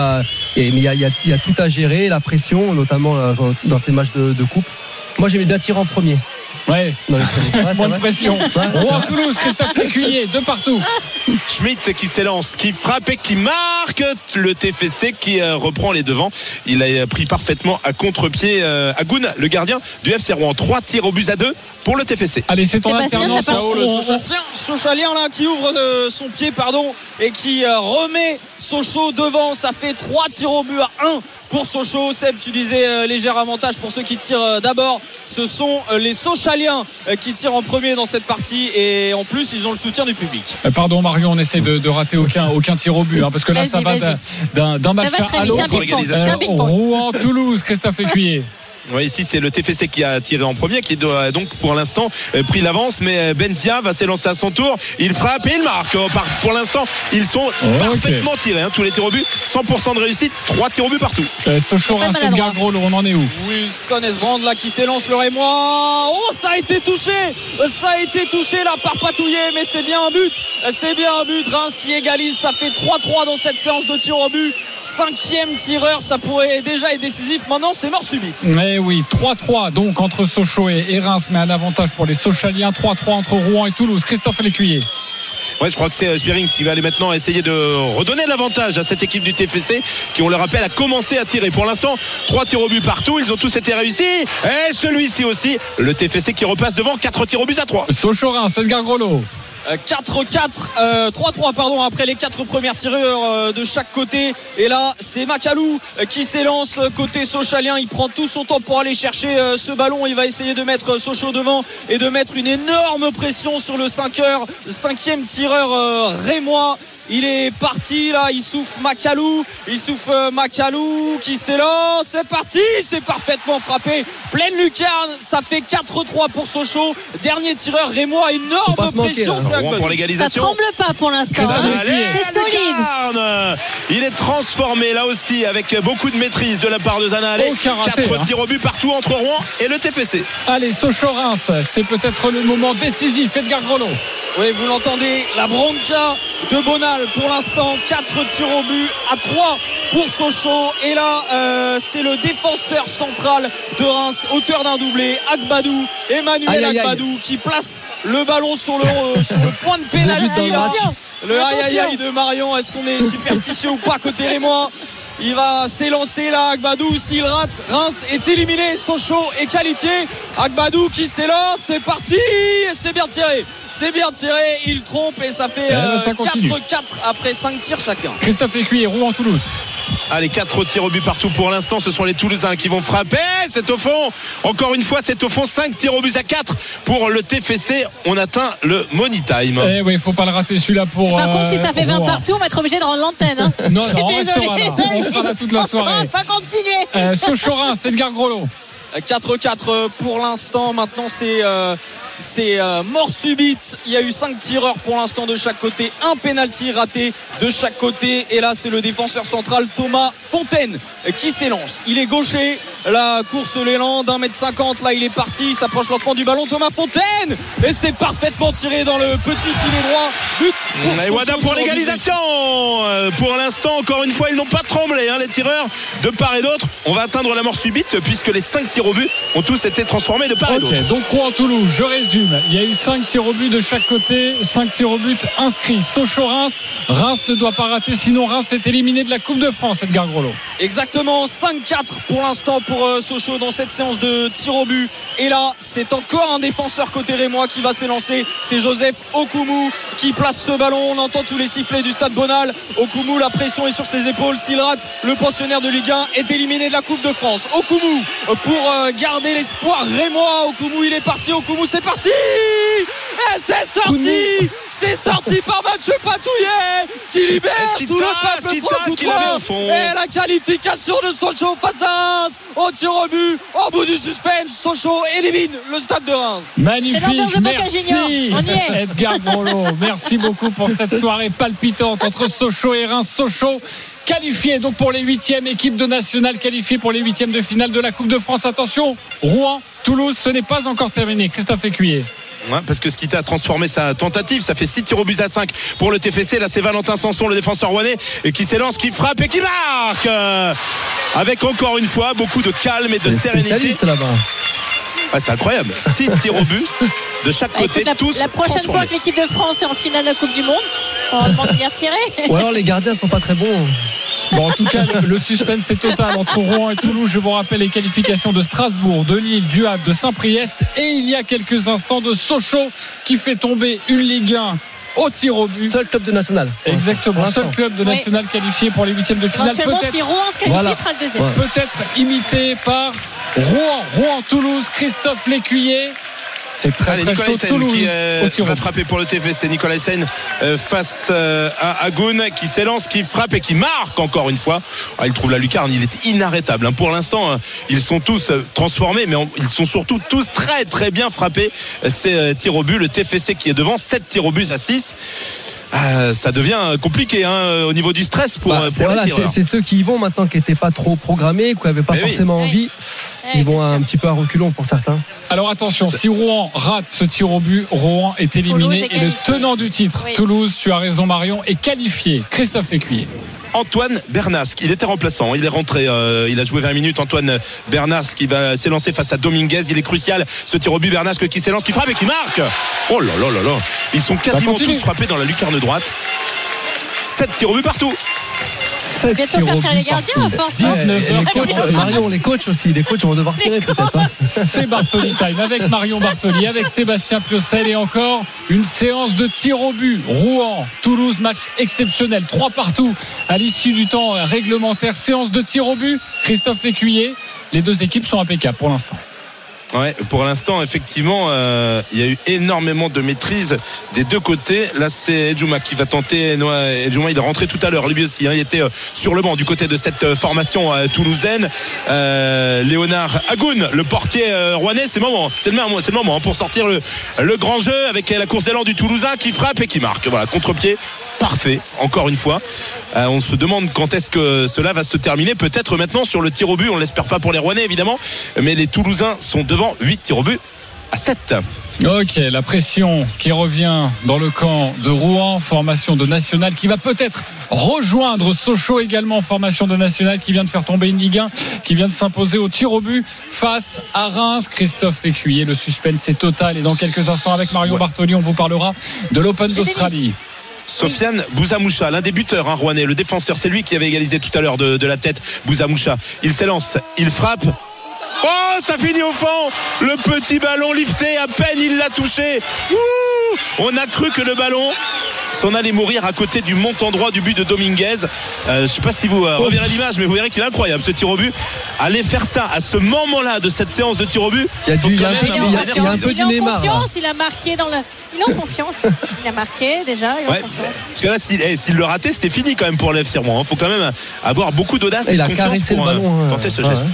y y y a- il y a tout à gérer, la pression, notamment euh, dans ces matchs de, de coupe. Moi, j'aimais bien tirer en premier. Ouais, Dans les séries. Ouais, c'est moins de vrai. pression. Ouais, Rouen vrai. Toulouse, Christophe Lécuyer, de partout. Schmitt qui s'élance, qui frappe et qui marque le TFC qui euh, reprend les devants. Il a euh, pris parfaitement à contre-pied euh, Agoun, le gardien du FC Rouen. Trois tirs au but à deux pour le TFC. Allez, c'est en Sébastien, alternance. Oh, Sochacien, Sochalien là qui ouvre euh, son pied pardon et qui euh, remet Sochaux devant ça fait 3 tirs au but à 1 pour Sochaux Seb tu disais euh, léger avantage pour ceux qui tirent euh, d'abord ce sont euh, les Sochaliens qui tirent en premier dans cette partie et en plus ils ont le soutien du public Pardon Marion, on essaie de, de rater aucun, aucun tir au but, hein, parce que là ça va d'un- match à l'autre. pour ping-pong. l'égalisation. C'est un Euh, ping-pong. Rouen, Toulouse, Christophe Lécuyer. Ouais, ici, c'est le TFC qui a tiré en premier, qui doit donc pour l'instant euh, pris l'avance. Mais euh, Benzia va s'élancer à son tour. Il frappe et il marque. Oh, Pour l'instant, ils sont parfaitement tirés. hein, tous les tirs au but, 100% de réussite, trois tirs au but partout. Euh, Sochorin, Pas c'est. Grolot, on en est où? Wilson Esbrand là qui s'élance le Rémois. Oh ça a été touché Ça a été touché là par Patouillet mais c'est bien un but C'est bien un but Reims qui égalise ça fait 3-3 dans cette séance de tir au but Cinquième tireur ça pourrait déjà être décisif Maintenant c'est mort subite Eh oui, 3-3 donc entre Sochaux et, Reims, mais un avantage pour les Sochaliens. 3-3 entre Rouen et Toulouse. Christophe Lécuyer. Ouais, je crois que c'est euh, Spearing qui va aller maintenant essayer de redonner l'avantage à cette équipe du TFC qui, on le rappelle, a commencé à tirer. Pour l'instant, trois tirs au but partout. Ils ont tous été réussis. Et celui-ci aussi, le TFC qui repasse devant, quatre tirs au but à 3. Sochaux-Reims, Edgar Grolot. Euh, 4-4, euh, 3-3 pardon après les quatre premières tireurs euh, de chaque côté. Et là c'est Macalou euh, qui s'élance euh, côté Sochalien. Il prend tout son temps pour aller chercher euh, ce ballon. Il va essayer de mettre Sochaux devant et de mettre une énorme pression sur le 5 heures. Cinquième tireur euh, Rémois il est parti là, il souffle Macalou, il souffle euh, Macalou qui s'élance, c'est parti, c'est parfaitement frappé, pleine lucarne, ça fait 4-3 pour Sochaux, dernier tireur Rémois, énorme manquer, pression, là. pour Agbadou. Ça tremble pas pour l'instant. Hein. C'est solide. lucarne. Il est transformé là aussi avec beaucoup de maîtrise de la part de Zanale. Aucun raté, Quatre hein. tirs au but partout entre Rouen et le TFC. Allez, Sochaux-Reims, c'est peut-être le moment décisif. Edgar Grolot. Oui, vous l'entendez, la bronca de Bonal pour l'instant, 4 tirs au but à 3 pour Sochaux. Et là, euh, c'est le défenseur central de Reims, auteur d'un doublé, Agbadou, Emmanuel Aïe, aïe, aïe. Agbadou, qui place le ballon sur le, euh, sur le point de pénalty. Le aïe aïe aïe de Marion, est-ce qu'on est superstitieux ou pas côté Rémois Il va s'élancer là, Agbadou, s'il rate, Reims est éliminé, Sochaux est qualifié. Agbadou qui s'élance, c'est parti Et C'est bien tiré, c'est bien tiré, il trompe et ça fait Eh ben, euh, ça continue. 4-4 après 5 tirs chacun. Christophe Lécuyer, Rouen-Toulouse. Allez, quatre tirs au but partout pour l'instant. Ce sont les Toulousains qui vont frapper. C'est au fond. Encore une fois, c'est au fond. 5 tirs au but à 4 pour le TFC. On atteint le money time. Eh oui, il faut pas le rater celui-là pour. Par contre, si ça fait 20 Rouen. partout, on va être obligé de rendre l'antenne. hein. Non, non, on restera là. On là toute la On soirée. va pas continuer. Euh, Sochaux-Reims, Edgar Grolot. 4-4 pour l'instant. Maintenant, c'est euh, euh, mort subite. Il y a eu 5 tireurs pour l'instant de chaque côté. Un penalty raté de chaque côté. Et là, c'est le défenseur central Thomas Fontaine qui s'élance. Il est gaucher. La course l'élan d'un mètre cinquante. Là, il est parti. Il s'approche lentement du ballon. Thomas Fontaine. Et c'est parfaitement tiré dans le petit filet droit. But pour Et Wada pour l'égalisation Euh, Pour l'instant, encore une fois, ils n'ont pas tremblé, hein, les tireurs de part et d'autre. On va atteindre la mort subite puisque les 5 tireurs tirs au but ont tous été transformés de part et d'autre. Donc Rouen-Toulouse, je résume. Il y a eu 5 tirs au but de chaque côté, 5 tirs au but inscrits. Sochaux-Reims, Reims ne doit pas rater, sinon Reims est éliminé de la Coupe de France, Edgar Groslo. Exactement, 5-4 pour l'instant pour euh, Sochaux dans cette séance de tir au but. Et là, c'est encore un défenseur côté Rémois qui va s'élancer. C'est Joseph Okumu qui place ce ballon. On entend tous les sifflets du stade Bonal. Okumu, la pression est sur ses épaules. S'il rate, le pensionnaire de Ligue 1 est éliminé de la Coupe de France. Okumu pour euh, garder l'espoir Rémois. Okumu, il est parti. Okumu, c'est parti. Et c'est sorti. C'est sorti par Mathieu Patouillet qui libère tout le peuple qu'il tape, qu'il la met au fond? Et la qualification de Sochaux face à au tir au but. Au bout du suspense, Sochaux élimine le stade de Reims. Magnifique, de merci Junior. On y est. Edgar Groslo. Merci beaucoup pour cette soirée palpitante entre Sochaux et Reims. Sochaux qualifié donc pour les huitièmes, équipe de nationale qualifiée pour les huitièmes de finale de la Coupe de France. Attention, Rouen, Toulouse, ce n'est pas encore terminé. Christophe Écuyer. Ouais, parce que Skita a transformé sa tentative. Ça fait 6 tirs au but à 5 pour le TFC. Là, c'est Valentin Sanson, le défenseur rouennais, et qui s'élance, qui frappe et qui marque. Euh, Avec encore une fois beaucoup de calme et de sérénité. Ouais, c'est incroyable. 6 tirs au but de chaque Bah, côté, écoute, la, tous la prochaine fois que l'équipe de France est en finale de la Coupe du Monde, on va demander de les retirer. Ou alors les gardiens sont pas très bons. Bon, en tout cas, le- le suspense est total entre Rouen et Toulouse. Je vous rappelle les qualifications de Strasbourg, de Lille, du Havre, de Saint-Priest. Et il y a quelques instants de Sochaux qui fait tomber une Ligue 1 au tir au but. Seul club de national. Exactement, seul club de Oui. national qualifié pour les huitièmes de finale. Peut-être si Rouen se qualifie, Voilà. sera le deuxième. Peut-être imité par Rouen, Rouen-Toulouse, Christophe Lécuyer. C'est très Allez, très Nicolas chaud. Toulouse qui euh, va frapper pour le TFC. Nicolas Hyssen euh, face euh, à Agoun qui s'élance, qui frappe et qui marque encore une fois. Ah, il trouve la lucarne, il est inarrêtable. hein. Pour l'instant, euh, ils sont tous transformés, mais ils sont surtout tous très très bien frappés. Euh, C'est euh, tir au but, le TFC qui est devant, 7 tirs au but à 6. Ah, ça devient compliqué hein, au niveau du stress pour, Bah, euh, c'est pour voilà, c'est- c'est ceux qui y vont maintenant qui n'étaient pas trop programmés, qui n'avaient pas forcément Oui. envie. Ils vont un petit peu à reculons pour certains. Alors attention, si Rouen rate ce tir au but, Rouen est Toulouse éliminé est et le tenant du titre, Oui. Toulouse, tu as raison Marion, est qualifié. Christophe Lécuyer. Antoine Bernasque. Il était remplaçant. Il est rentré. euh, il a joué 20 minutes. Antoine Bernasque qui va s'élancer face à Dominguez. Il est crucial. Ce tir au but. Bernasque qui s'élance, qui frappe et qui marque. Oh là là là là. Ils sont quasiment tous frappés dans la lucarne droite. 7 tirs au but partout. Sept Bientôt tirs faire au tirer but les gardiens partout. à force. 19 Ouais, et les coachs, Marion, les coachs aussi, les coachs vont devoir tirer peut-être. hein. C'est Bartoli Time avec Marion Bartoli, avec Sébastien Piocel et encore une séance de tir au but. Rouen, Toulouse, match exceptionnel. Trois partout à l'issue du temps réglementaire. Séance de tir au but. Christophe Lécuyer. Les deux équipes sont impeccables pour l'instant. Ouais, pour l'instant, effectivement, euh, il y a eu énormément de maîtrise des deux côtés. Là, c'est Edjouma qui va tenter. Noah Edjouma, il est rentré tout à l'heure, lui aussi. hein. il était euh, sur le banc du côté de cette euh, formation toulousaine. Léonard Agoun, le portier euh, rouennais, c'est le moment. C'est le moment, le hein, pour sortir le, le grand jeu avec la course d'élan du Toulousain qui frappe et qui marque. Voilà, contre-pied parfait, encore une fois. On se demande quand est-ce que cela va se terminer. Peut-être maintenant sur le tir au but. On l'espère pas pour les Rouennais, évidemment. Mais les Toulousains sont devant 8 tirs au but à 7. Ok, la pression qui revient dans le camp de Rouen, formation de National, qui va peut-être rejoindre Sochaux également, formation de National, qui vient de faire tomber une Ligue 1, qui vient de s'imposer au tir au but face à Reims. Christophe Lécuyer, le suspense est total. Et dans quelques instants, avec Mario Ouais. Bartoli, on vous parlera de l'Open d'Australie. Sofiane Bouzamoucha, l'un des buteurs hein, rouennais, le défenseur, c'est lui qui avait égalisé tout à l'heure de, de la tête. Bouzamoucha, il s'élance, il frappe. Oh, ça finit au fond Le petit ballon lifté, à peine il l'a touché. Ouh On a cru que le ballon s'en allait mourir à côté du montant droit du but de Dominguez. Euh, je sais pas si vous euh, reverrez l'image, mais vous verrez qu'il est incroyable ce tir au but. Aller faire ça à ce moment-là de cette séance de tir au but, Il y a faut du- il y a quand un même peu- avoir il y a- des il y a un peu du Neymar, il marqué dans le. Il est en confiance. Il a marqué déjà, il est Ouais. en confiance. Parce que là, s'il eh, s'il le ratait, c'était fini quand même pour le FC Rouen. Il faut quand même avoir beaucoup d'audace et de confiance pour euh, hein. tenter ce Ouais, geste.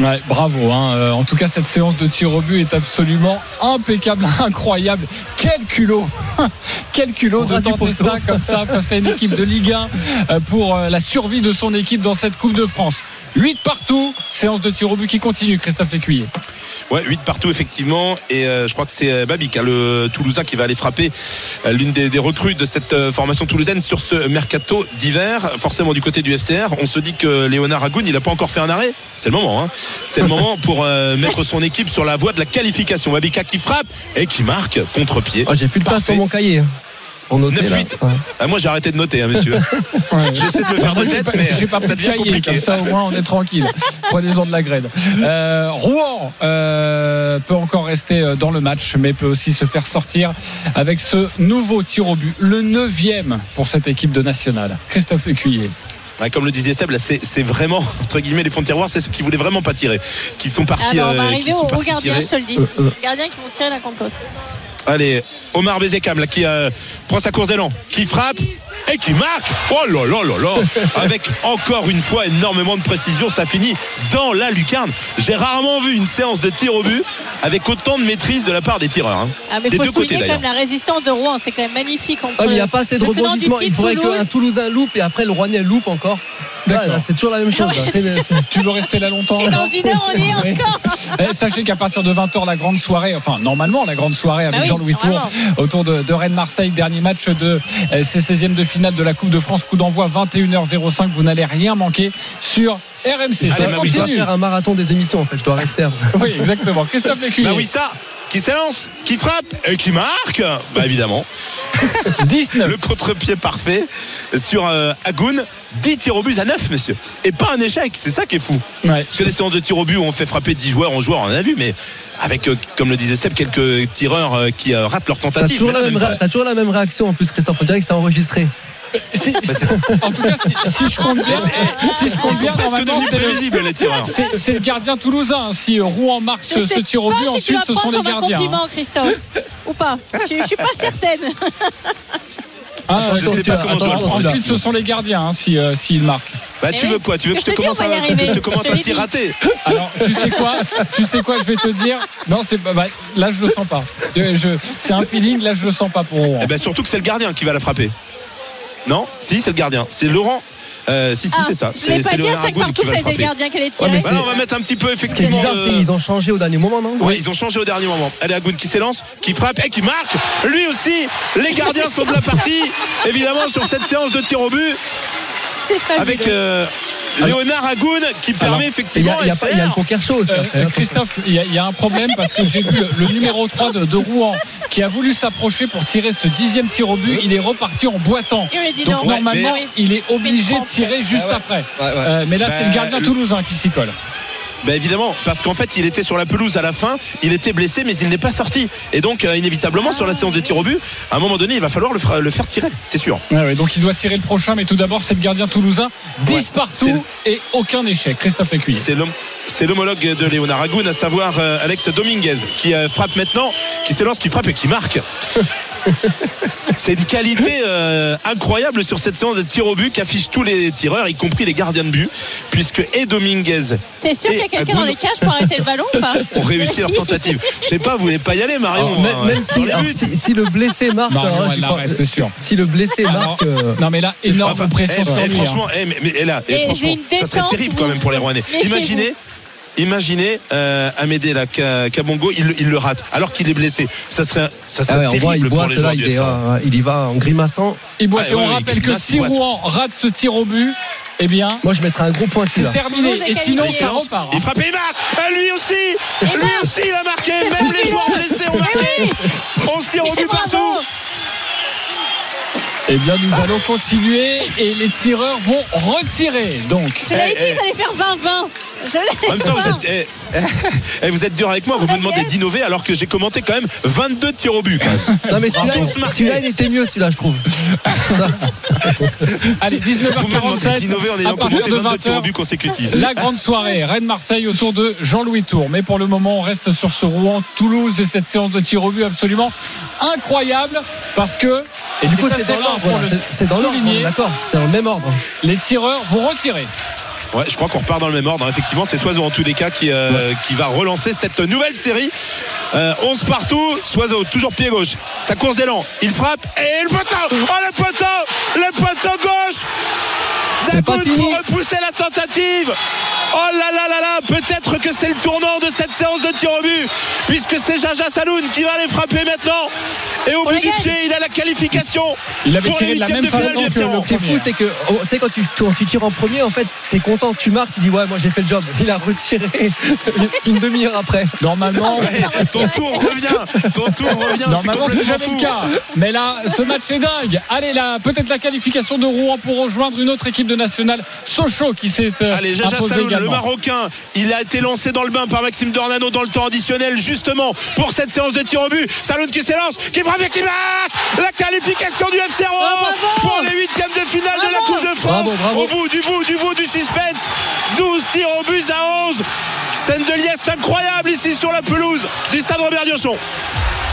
Ouais. Bravo. hein. Euh, En tout cas, cette séance de tir au but est absolument impeccable, incroyable. Quel culot Quel culot de tenter ça comme ça face à une équipe de Ligue 1 euh, pour euh, la survie de son équipe dans cette Coupe de France. 8 partout, séance de tir au but qui continue, Christophe Lécuyer. Ouais, 8 partout effectivement. Et euh, je crois que c'est euh, Babic, hein, le Toulousain, qui va aller frapper euh, l'une des, des recrues de cette formation toulousaine sur ce mercato d'hiver. Forcément du côté du FCR, on se dit que Léonard Agoun, il n'a pas encore fait un arrêt. C'est le moment. Hein. C'est le moment pour euh, mettre son équipe sur la voie de la qualification. Babika qui frappe et qui marque contre-pied. Oh, J'ai plus de place sur mon cahier. Pour noter, 9-8. là. Ouais. Ah, moi j'ai arrêté de noter, hein, monsieur. J'essaie de me faire de tête, pas- mais j'ai pas ça devient cahier, compliqué. comme ça au moins on est tranquille. Prenez-en de la graine. Euh, Rouen euh, peut encore rester euh, dans le match, mais peut aussi se faire sortir avec ce nouveau tir au but, le neuvième pour cette équipe de nationale. Christophe Écuyer. Ouais, comme le disait Seb, là, c'est vraiment, entre guillemets, les fonds de tiroir, c'est ceux qui voulaient vraiment pas tirer, qui sont Ah partis. bah, on va euh, qui arriver sont au, gardien, tirer. je te le dis. Euh, euh. Les gardiens qui vont tirer la complote. Allez, Omar Bezekam, là, qui euh, prend sa course d'élan, qui frappe et qui marque. Oh là là là là Avec encore une fois énormément de précision, ça finit dans la lucarne. J'ai rarement vu une séance de tir au but avec autant de maîtrise de la part des tireurs. hein. Ah, mais Des faut deux côtés d'ailleurs. la résistance de Rouen, c'est quand même magnifique. Entre Ah, mais il n'y a pas assez de le tenant du rebondissement. Il faudrait Toulouse. qu'un Toulousain loupe et après le Rouennais loupe encore. Là, D'accord. là, c'est toujours la même chose. là. C'est- c'est- Tu veux rester là longtemps Et dans une heure, on y est Oui. encore. Eh, Sachez qu'à partir de 20h, la grande soirée, enfin normalement la grande soirée avec Bah oui, Jean-Louis Tour autour de, de Rennes-Marseille, dernier match de euh, ces 16e de finale de la Coupe de France, coup d'envoi 21h05. Vous n'allez rien manquer sur RMC. Allez, Ça Je continue. faire un marathon des émissions en fait. Je dois rester. Oui, exactement. Christophe Lécuyer. Bah oui, ça qui s'élance, qui frappe et qui marque. Bah évidemment. 19. Le contre-pied parfait sur euh, Agoun. 10 tirs au but à 9, monsieur. Et pas un échec. C'est ça qui est fou. Ouais. Parce que des séances de tirs au but où on fait frapper 10 joueurs, 11 joueurs, on en a vu, mais avec, euh, comme le disait Seb, quelques tireurs euh, qui euh, ratent leur T'as tentative. toujours, Mais la même t'as toujours la même réaction en plus, Christophe. On dirait que c'est enregistré. Si- en tout cas, si, si je compte bien, si je compte bien, c'est le- c'est gardien toulousain. Si Rouen marque Je ce, ce tir au pas but, si tu ensuite vas ce sont prendre les gardiens. compliment, Christophe. Ou pas je, je suis pas certaine. Ah, je sais pas comment. Ensuite, ce sont les gardiens hein, si, euh, s'ils marquent. Bah, Mais tu oui. veux quoi? Tu veux que je te Je te commence un, arriver. je te un tir raté? Alors, tu sais quoi? Tu sais quoi? Je vais te dire. Non, c'est pas. bah, là, je le sens pas. Je- c'est un feeling. Là, je le sens pas pour Rouen. Eh ben surtout que c'est le gardien qui va la frapper. Non Si, c'est le gardien. C'est Laurent. Euh, si, si, Ah, c'est ça. Je C'est voulais pas dire Laurent 5 Ragoun partout, c'est le des frapper. gardiens qui allaient Ouais, on va mettre un petit peu Ce qui est effectivement. bizarre, euh, c'est qu'ils ont changé au dernier moment, non Ouais, ils ont changé au dernier moment. Allez, Agoun qui s'élance, qui frappe et qui marque. Lui aussi, les gardiens sont de la partie. Évidemment, sur cette séance de tir au but, C'est avec euh, Léonard Agoun qui permet Alors, Il y effectivement. il y a y le poker show aussi. Euh, euh. Christophe, il y, a- il y a un problème parce que j'ai vu le, numéro 3 de, de Rouen qui a voulu s'approcher pour tirer ce dixième tir au but. Il est reparti en boitant. Donc non. normalement, il est obligé de tirer juste Ah ouais. après. Ouais, ouais. Euh, mais là, c'est le gardien le- toulousain qui s'y colle. Bah évidemment, parce qu'en fait, il était sur la pelouse à la fin, il était blessé, mais il n'est pas sorti. Et donc, euh, inévitablement, sur la séance de tir au but, à un moment donné, il va falloir le, fra- le faire tirer, c'est sûr. Ouais, donc il doit tirer le prochain, mais tout d'abord, c'est le gardien toulousain. 10 Ouais, partout et aucun échec. Christophe Écuyer. C'est l'homme- c'est l'homologue de Léonard Agoun, à savoir euh, Alex Dominguez, qui euh, frappe maintenant, qui s'élance, qui frappe et qui marque. C'est une qualité euh, incroyable sur cette séance de tir au but qu'affichent tous les tireurs, y compris les gardiens de but, puisque et Dominguez T'es sûr qu'il y a quelqu'un Agoun. dans les cages pour arrêter le ballon ou pas ont réussi leur tentative. Je sais pas, vous n'allez pas y aller, Marion. Alors, même, hein, même si, les alors, buts. si, si le blessé marque, Marion, elle l'arrête, c'est sûr. Si le blessé Alors, marque, euh, Non, mais là, énorme Enfin, pression eh, sur eh, hein. franchement, eh, mais, mais, eh, là, eh, Et franchement, ça serait terrible quand même pour les Rouennais. Imaginez. Imaginez euh, Amédée là, Ka- Kabongo, il, il le rate alors qu'il est blessé. Ça serait, ça ah serait ouais, on voit, terrible il pour boite les là, joueurs il, est, euh, il y va en grimaçant. Il boite. Ah, Et on ouais, rappelle il que si. Rouen rate ce tir au but, eh bien, Moi, je mettrais un gros point dessus c'est là. terminé. Et sinon, ça repart. Il hein. frappe et il marque Ah, Lui aussi Et Lui aussi il a marqué Même les joueurs blessés ont marqué On se tire au Et but partout Eh bien, nous allons continuer et les tireurs vont retirer. Donc, Je l'avais Eh, dit que ça allait faire 20-20. Je l'ai En même temps, vous êtes, eh, eh, vous êtes dur avec moi, vous me demandez d'innover alors que j'ai commenté quand même 22 tirs au but. quand même. Non, mais celui-là, il était mieux, celui-là, je trouve. allez, Vous me demandez 19h47. d'innover en ayant commenté de 22 tirs au 20h, but consécutifs. La grande soirée, Rennes-Marseille autour de Jean-Louis Tour. Mais pour le moment, on reste sur ce Rouen-Toulouse et cette séance de tir au but absolument incroyable parce que, Et du coup, c'est dans l'ordre. C'est- dans l'ordre, d'accord C'est dans le même ordre. Les tireurs vont retirer. Ouais, je crois qu'on repart dans le même ordre. hein. Effectivement, c'est Soiseau en tous les cas qui, euh, qui va relancer cette nouvelle série. Euh, 11 partout. Soiseau, toujours pied gauche. Sa course d'élan. Il frappe et le poteau. Oh, le poteau Le poteau gauche C'est pas Dagoud fini. pour repousser la tentative. Oh là là là là, peut-être que c'est le tournant de cette séance de tir au but, puisque c'est Jaja Saloun qui va les frapper maintenant. Et au On bout du gagne. pied, il a la qualification. Il avait pour tiré les de la même de finale façon du que le F0. Ce qui est fou, c'est que, oh, tu sais, quand tu, quand tu tires en premier, en fait, t'es content, tu marques, tu dis, ouais, moi j'ai fait le job. Il a retiré une demi-heure après. Normalement, Ouais, ton tour revient, ton tour revient. C'est Normalement, c'est jamais fou. le cas. Mais là, ce match est dingue. Allez, là, peut-être la qualification de Rouen pour rejoindre une autre équipe de nationale, Sochaux, qui s'est euh, Allez, Jaja imposé Saloun, le. Marocain, il a été lancé dans le bain par Maxime Dornano dans le temps additionnel, justement pour cette séance de tir au but. Saloun qui s'élance, qui frappe et qui marque La qualification du FC Rouen bravo pour les huitièmes de finale de la Coupe de France. Bravo, bravo. Au bout du bout du bout du suspense, 12 tirs au but à 11. Scène de liesse incroyable ici sur la pelouse du stade Robert Diochon.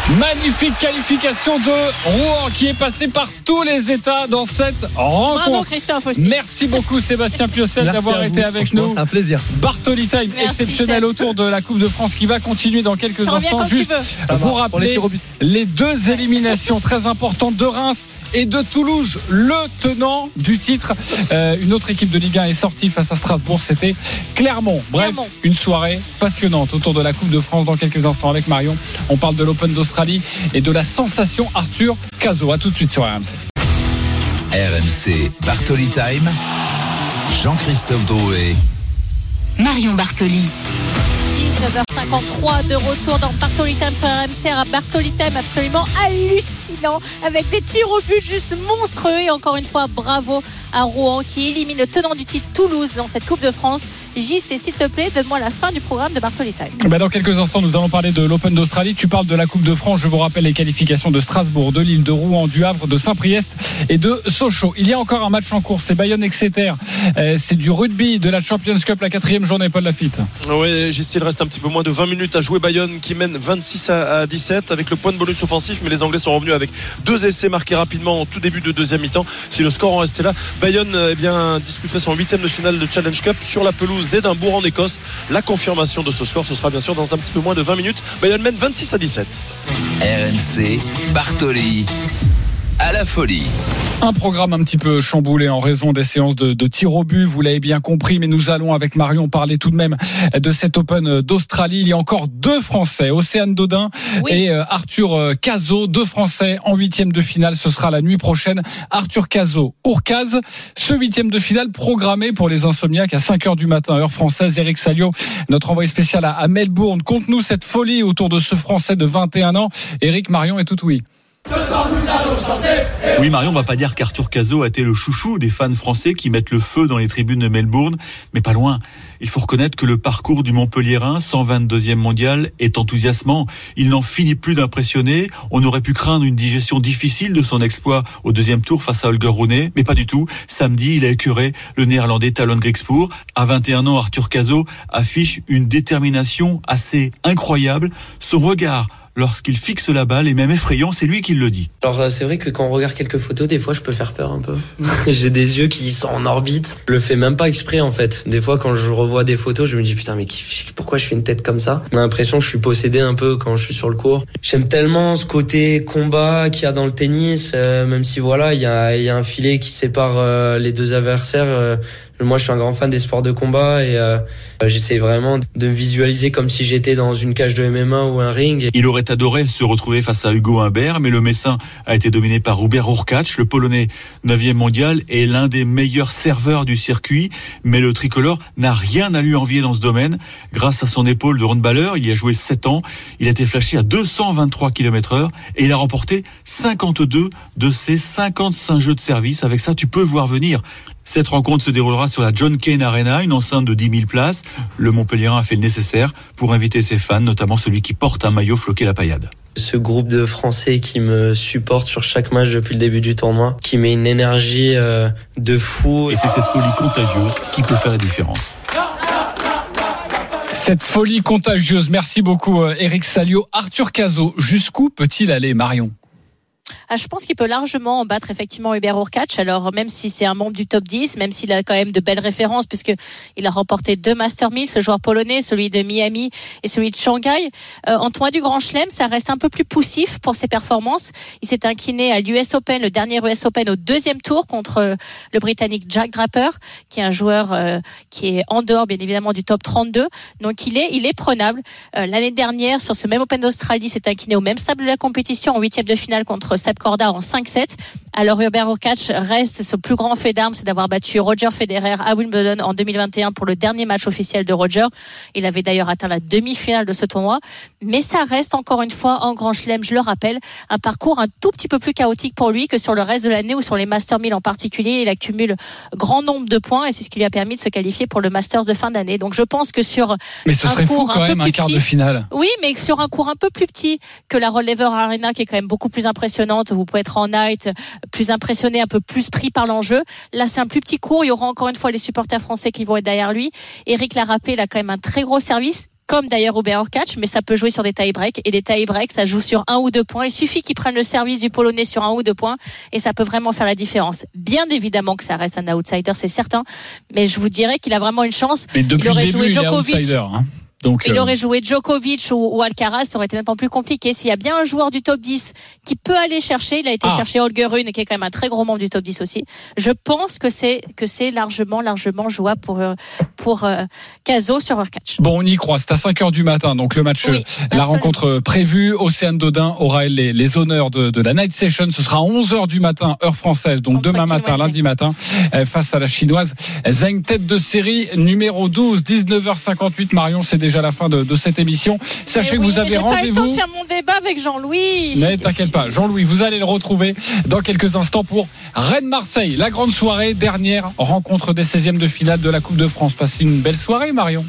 Magnifique qualification de Rouen qui est passé par tous les états dans cette Bravo rencontre. Christophe aussi. Merci beaucoup Sébastien Piocel d'avoir été avec nous. C'est un plaisir. Bartoli Time Merci, exceptionnel Seb. autour de la Coupe de France qui va continuer dans quelques instants. quand tu Juste vous les rappeler les deux éliminations très importantes de Reims et de Toulouse, le tenant du titre. Euh, une autre équipe de Ligue 1 est sortie face à Strasbourg, c'était Clermont. Bref, Clermont. une soirée passionnante autour de la Coupe de France dans quelques instants avec Marion. On parle de l'Open d'Australie et de la sensation Arthur Cazot. À tout de suite sur RMC. RMC Bartoli Time. Jean-Christophe Drouet. Marion Bartoli. 19h53 de retour dans Bartoli Time sur RMC. Un Bartoli Time absolument hallucinant avec des tirs au but juste monstrueux. Et encore une fois, bravo à Rouen qui élimine le tenant du titre Toulouse dans cette Coupe de France. JC, s'il te plaît, donne-moi la fin du programme de Bartoli Time. Bah, dans quelques instants, nous allons parler de l'Open d'Australie. Tu parles de la Coupe de France. Je vous rappelle les qualifications de Strasbourg, de Lille, de Rouen, du Havre, de Saint-Priest et de Sochaux. Il y a encore un match en cours. C'est Bayonne-Exeter. Euh, c'est du rugby de la Champions Cup, la quatrième journée. Paul Lafitte. Oui, j'essaie, il reste un petit peu moins de 20 minutes à jouer. Bayonne qui mène 26 à à 17 avec le point de bonus offensif, mais les Anglais sont revenus avec deux essais marqués rapidement en tout début de deuxième mi-temps. Si le score en restait là, Bayonne eh bien, disputerait son huitième de finale de Challenge Cup sur la pelouse d'Édimbourg en Écosse. La confirmation de ce score, ce sera bien sûr dans un petit peu moins de 20 minutes. Bayonne mène 26 à 17. RMC Bartoli. À la folie. Un programme un petit peu chamboulé en raison des séances de, de tir au but, vous l'avez bien compris, mais nous allons avec Marion parler tout de même de cet Open d'Australie. Il y a encore deux Français, Océane Dodin Oui. et euh, Arthur euh, Cazot, deux Français en huitième de finale. Ce sera la nuit prochaine. Arthur Cazot, Ourcaz. Ce huitième de finale programmé pour les insomniaques à 5 heures du matin, heure française. Eric Salio, notre envoyé spécial à, Melbourne. Conte-nous cette folie autour de ce Français de 21 ans. Eric Marion est tout oui. Oui, Marion, on va pas dire qu'Arthur Cazot a été le chouchou des fans français qui mettent le feu dans les tribunes de Melbourne, mais pas loin. Il faut reconnaître que le parcours du Montpellierin, 122e mondial, est enthousiasmant. Il n'en finit plus d'impressionner. On aurait pu craindre une digestion difficile de son exploit au deuxième tour face à Holger Rune, mais pas du tout. Samedi, il a écuré le néerlandais Talon Griekspoor. À 21 ans, Arthur Cazot affiche une détermination assez incroyable. Son regard lorsqu'il fixe la balle est même effrayant, c'est lui qui le dit. Alors euh, c'est vrai que quand on regarde quelques photos, des fois je peux faire peur un peu. J'ai des yeux qui sont en orbite. Je le fais même pas exprès en fait. Des fois quand je revois des photos, je me dis putain mais pourquoi je fais une tête comme ça? On a l'impression que je suis possédé un peu quand je suis sur le court. J'aime tellement ce côté combat qu'il y a dans le tennis, euh, même si voilà il y a, y a un filet qui sépare euh, les deux adversaires. euh, moi, je suis un grand fan des sports de combat et euh, j'essaie vraiment de visualiser comme si j'étais dans une cage de MMA ou un ring. Il aurait adoré se retrouver face à Hugo Humbert, mais le Messin a été dominé par Hubert Hurkacz, le Polonais 9e mondial et l'un des meilleurs serveurs du circuit. Mais le tricolore n'a rien à lui envier dans ce domaine. Grâce à son épaule de handballer, il y a joué 7 ans. Il a été flashé à 223 km heure et il a remporté 52 de ses 55 jeux de service. Avec ça, tu peux voir venir. Cette rencontre se déroulera sur la John Cain Arena, une enceinte de 10 000 places. Le Montpellierin a fait le nécessaire pour inviter ses fans, notamment celui qui porte un maillot floqué la paillade. ce groupe de Français qui me supporte sur chaque match depuis le début du tournoi, qui met une énergie euh, de fou. Et c'est cette folie contagieuse qui peut faire la différence. Cette folie contagieuse. Merci beaucoup, euh, Eric Salio. Arthur Cazot, jusqu'où peut-il aller, Marion? Ah, je pense qu'il peut largement battre effectivement Hubert Urkacz. Alors même si c'est un membre du top 10, même s'il a quand même de belles références, puisque il a remporté deux Master 1000, ce joueur polonais, celui de Miami et celui de Shanghai. Euh, en tournoi du Grand Chelem, ça reste un peu plus poussif pour ses performances. Il s'est incliné à l'US Open, le dernier US Open au deuxième tour contre euh, le Britannique Jack Draper, qui est un joueur euh, qui est en dehors bien évidemment du top 32. Donc il est, il est prenable. Euh, L'année dernière, sur ce même Open d'Australie, s'est incliné au même stade de la compétition en huitième de finale contre Seb Corda en 5-7. Alors Hubert Hurkacz reste son plus grand fait d'armes, c'est d'avoir battu Roger Federer à Wimbledon en 2021 pour le dernier match officiel de Roger. Il avait d'ailleurs atteint la demi-finale de ce tournoi. Mais ça reste encore une fois en Grand Chelem, je le rappelle, un parcours un tout petit peu plus chaotique pour lui que sur le reste de l'année ou sur les Masters 1000 en particulier. Il accumule grand nombre de points et c'est ce qui lui a permis de se qualifier pour le Masters de fin d'année. Donc je pense que sur Mais ce un serait fou cours quand un peu même un quart petit- de finale. oui, mais sur un cours un peu plus petit que la Rod Laver Arena, qui est quand même beaucoup plus impressionnante, vous pouvez être en night, plus impressionné, un peu plus pris par l'enjeu. Là, c'est un plus petit cours. Il y aura encore une fois les supporters français qui vont être derrière lui. Eric l'a rappelé, il a quand même un très gros service. Comme d'ailleurs Hubert Catch, mais ça peut jouer sur des tie breaks et des tie breaks, ça joue sur un ou deux points. Il suffit qu'il prenne le service du Polonais sur un ou deux points et ça peut vraiment faire la différence. Bien évidemment que ça reste un outsider, c'est certain, mais je vous dirais qu'il a vraiment une chance. Mais depuis il aurait le début, joué il est outsider. hein. Donc, Il euh, aurait joué Djokovic ou, ou Alcaraz, ça aurait été nettement plus compliqué. S'il y a bien un joueur du top 10 qui peut aller chercher, il a été Ah. chercher Holger Rune, qui est quand même un très gros membre du top 10 aussi. Je pense que c'est que c'est largement, largement jouable pour euh, pour euh, Caso sur Urkacz. Bon, on y croit. C'est à 5 heures du matin. Donc, le match, Oui, la rencontre prévue. Océane Dodin aura les, les honneurs de, de la night session. Ce sera à 11 heures du matin, heure française. Donc, Contre demain matin, lundi matin, euh, face à la chinoise Zheng, tête de série numéro 12, 19h58. Marion, c'est déjà la fin de, de cette émission. Sachez Eh que vous mais avez j'ai pas eu le temps de rendez-vous. faire mon débat avec Jean-Louis. Ne t'inquiète pas, Jean-Louis, vous allez le retrouver dans quelques instants pour Rennes-Marseille, la grande soirée, dernière rencontre des 16e de finale de la Coupe de France. Passez une belle soirée, Marion.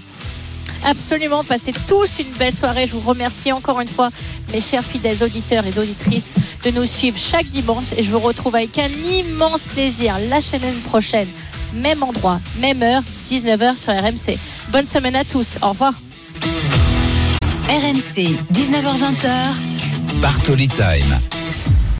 Absolument, passez tous une belle soirée. Je vous remercie encore une fois, mes chers fidèles auditeurs et auditrices, de nous suivre chaque dimanche. Et je vous retrouve avec un immense plaisir la semaine prochaine. Même endroit, même heure, 19h sur RMC. Bonne semaine à tous. Au revoir. RMC, 19h20h. Bartoli Time.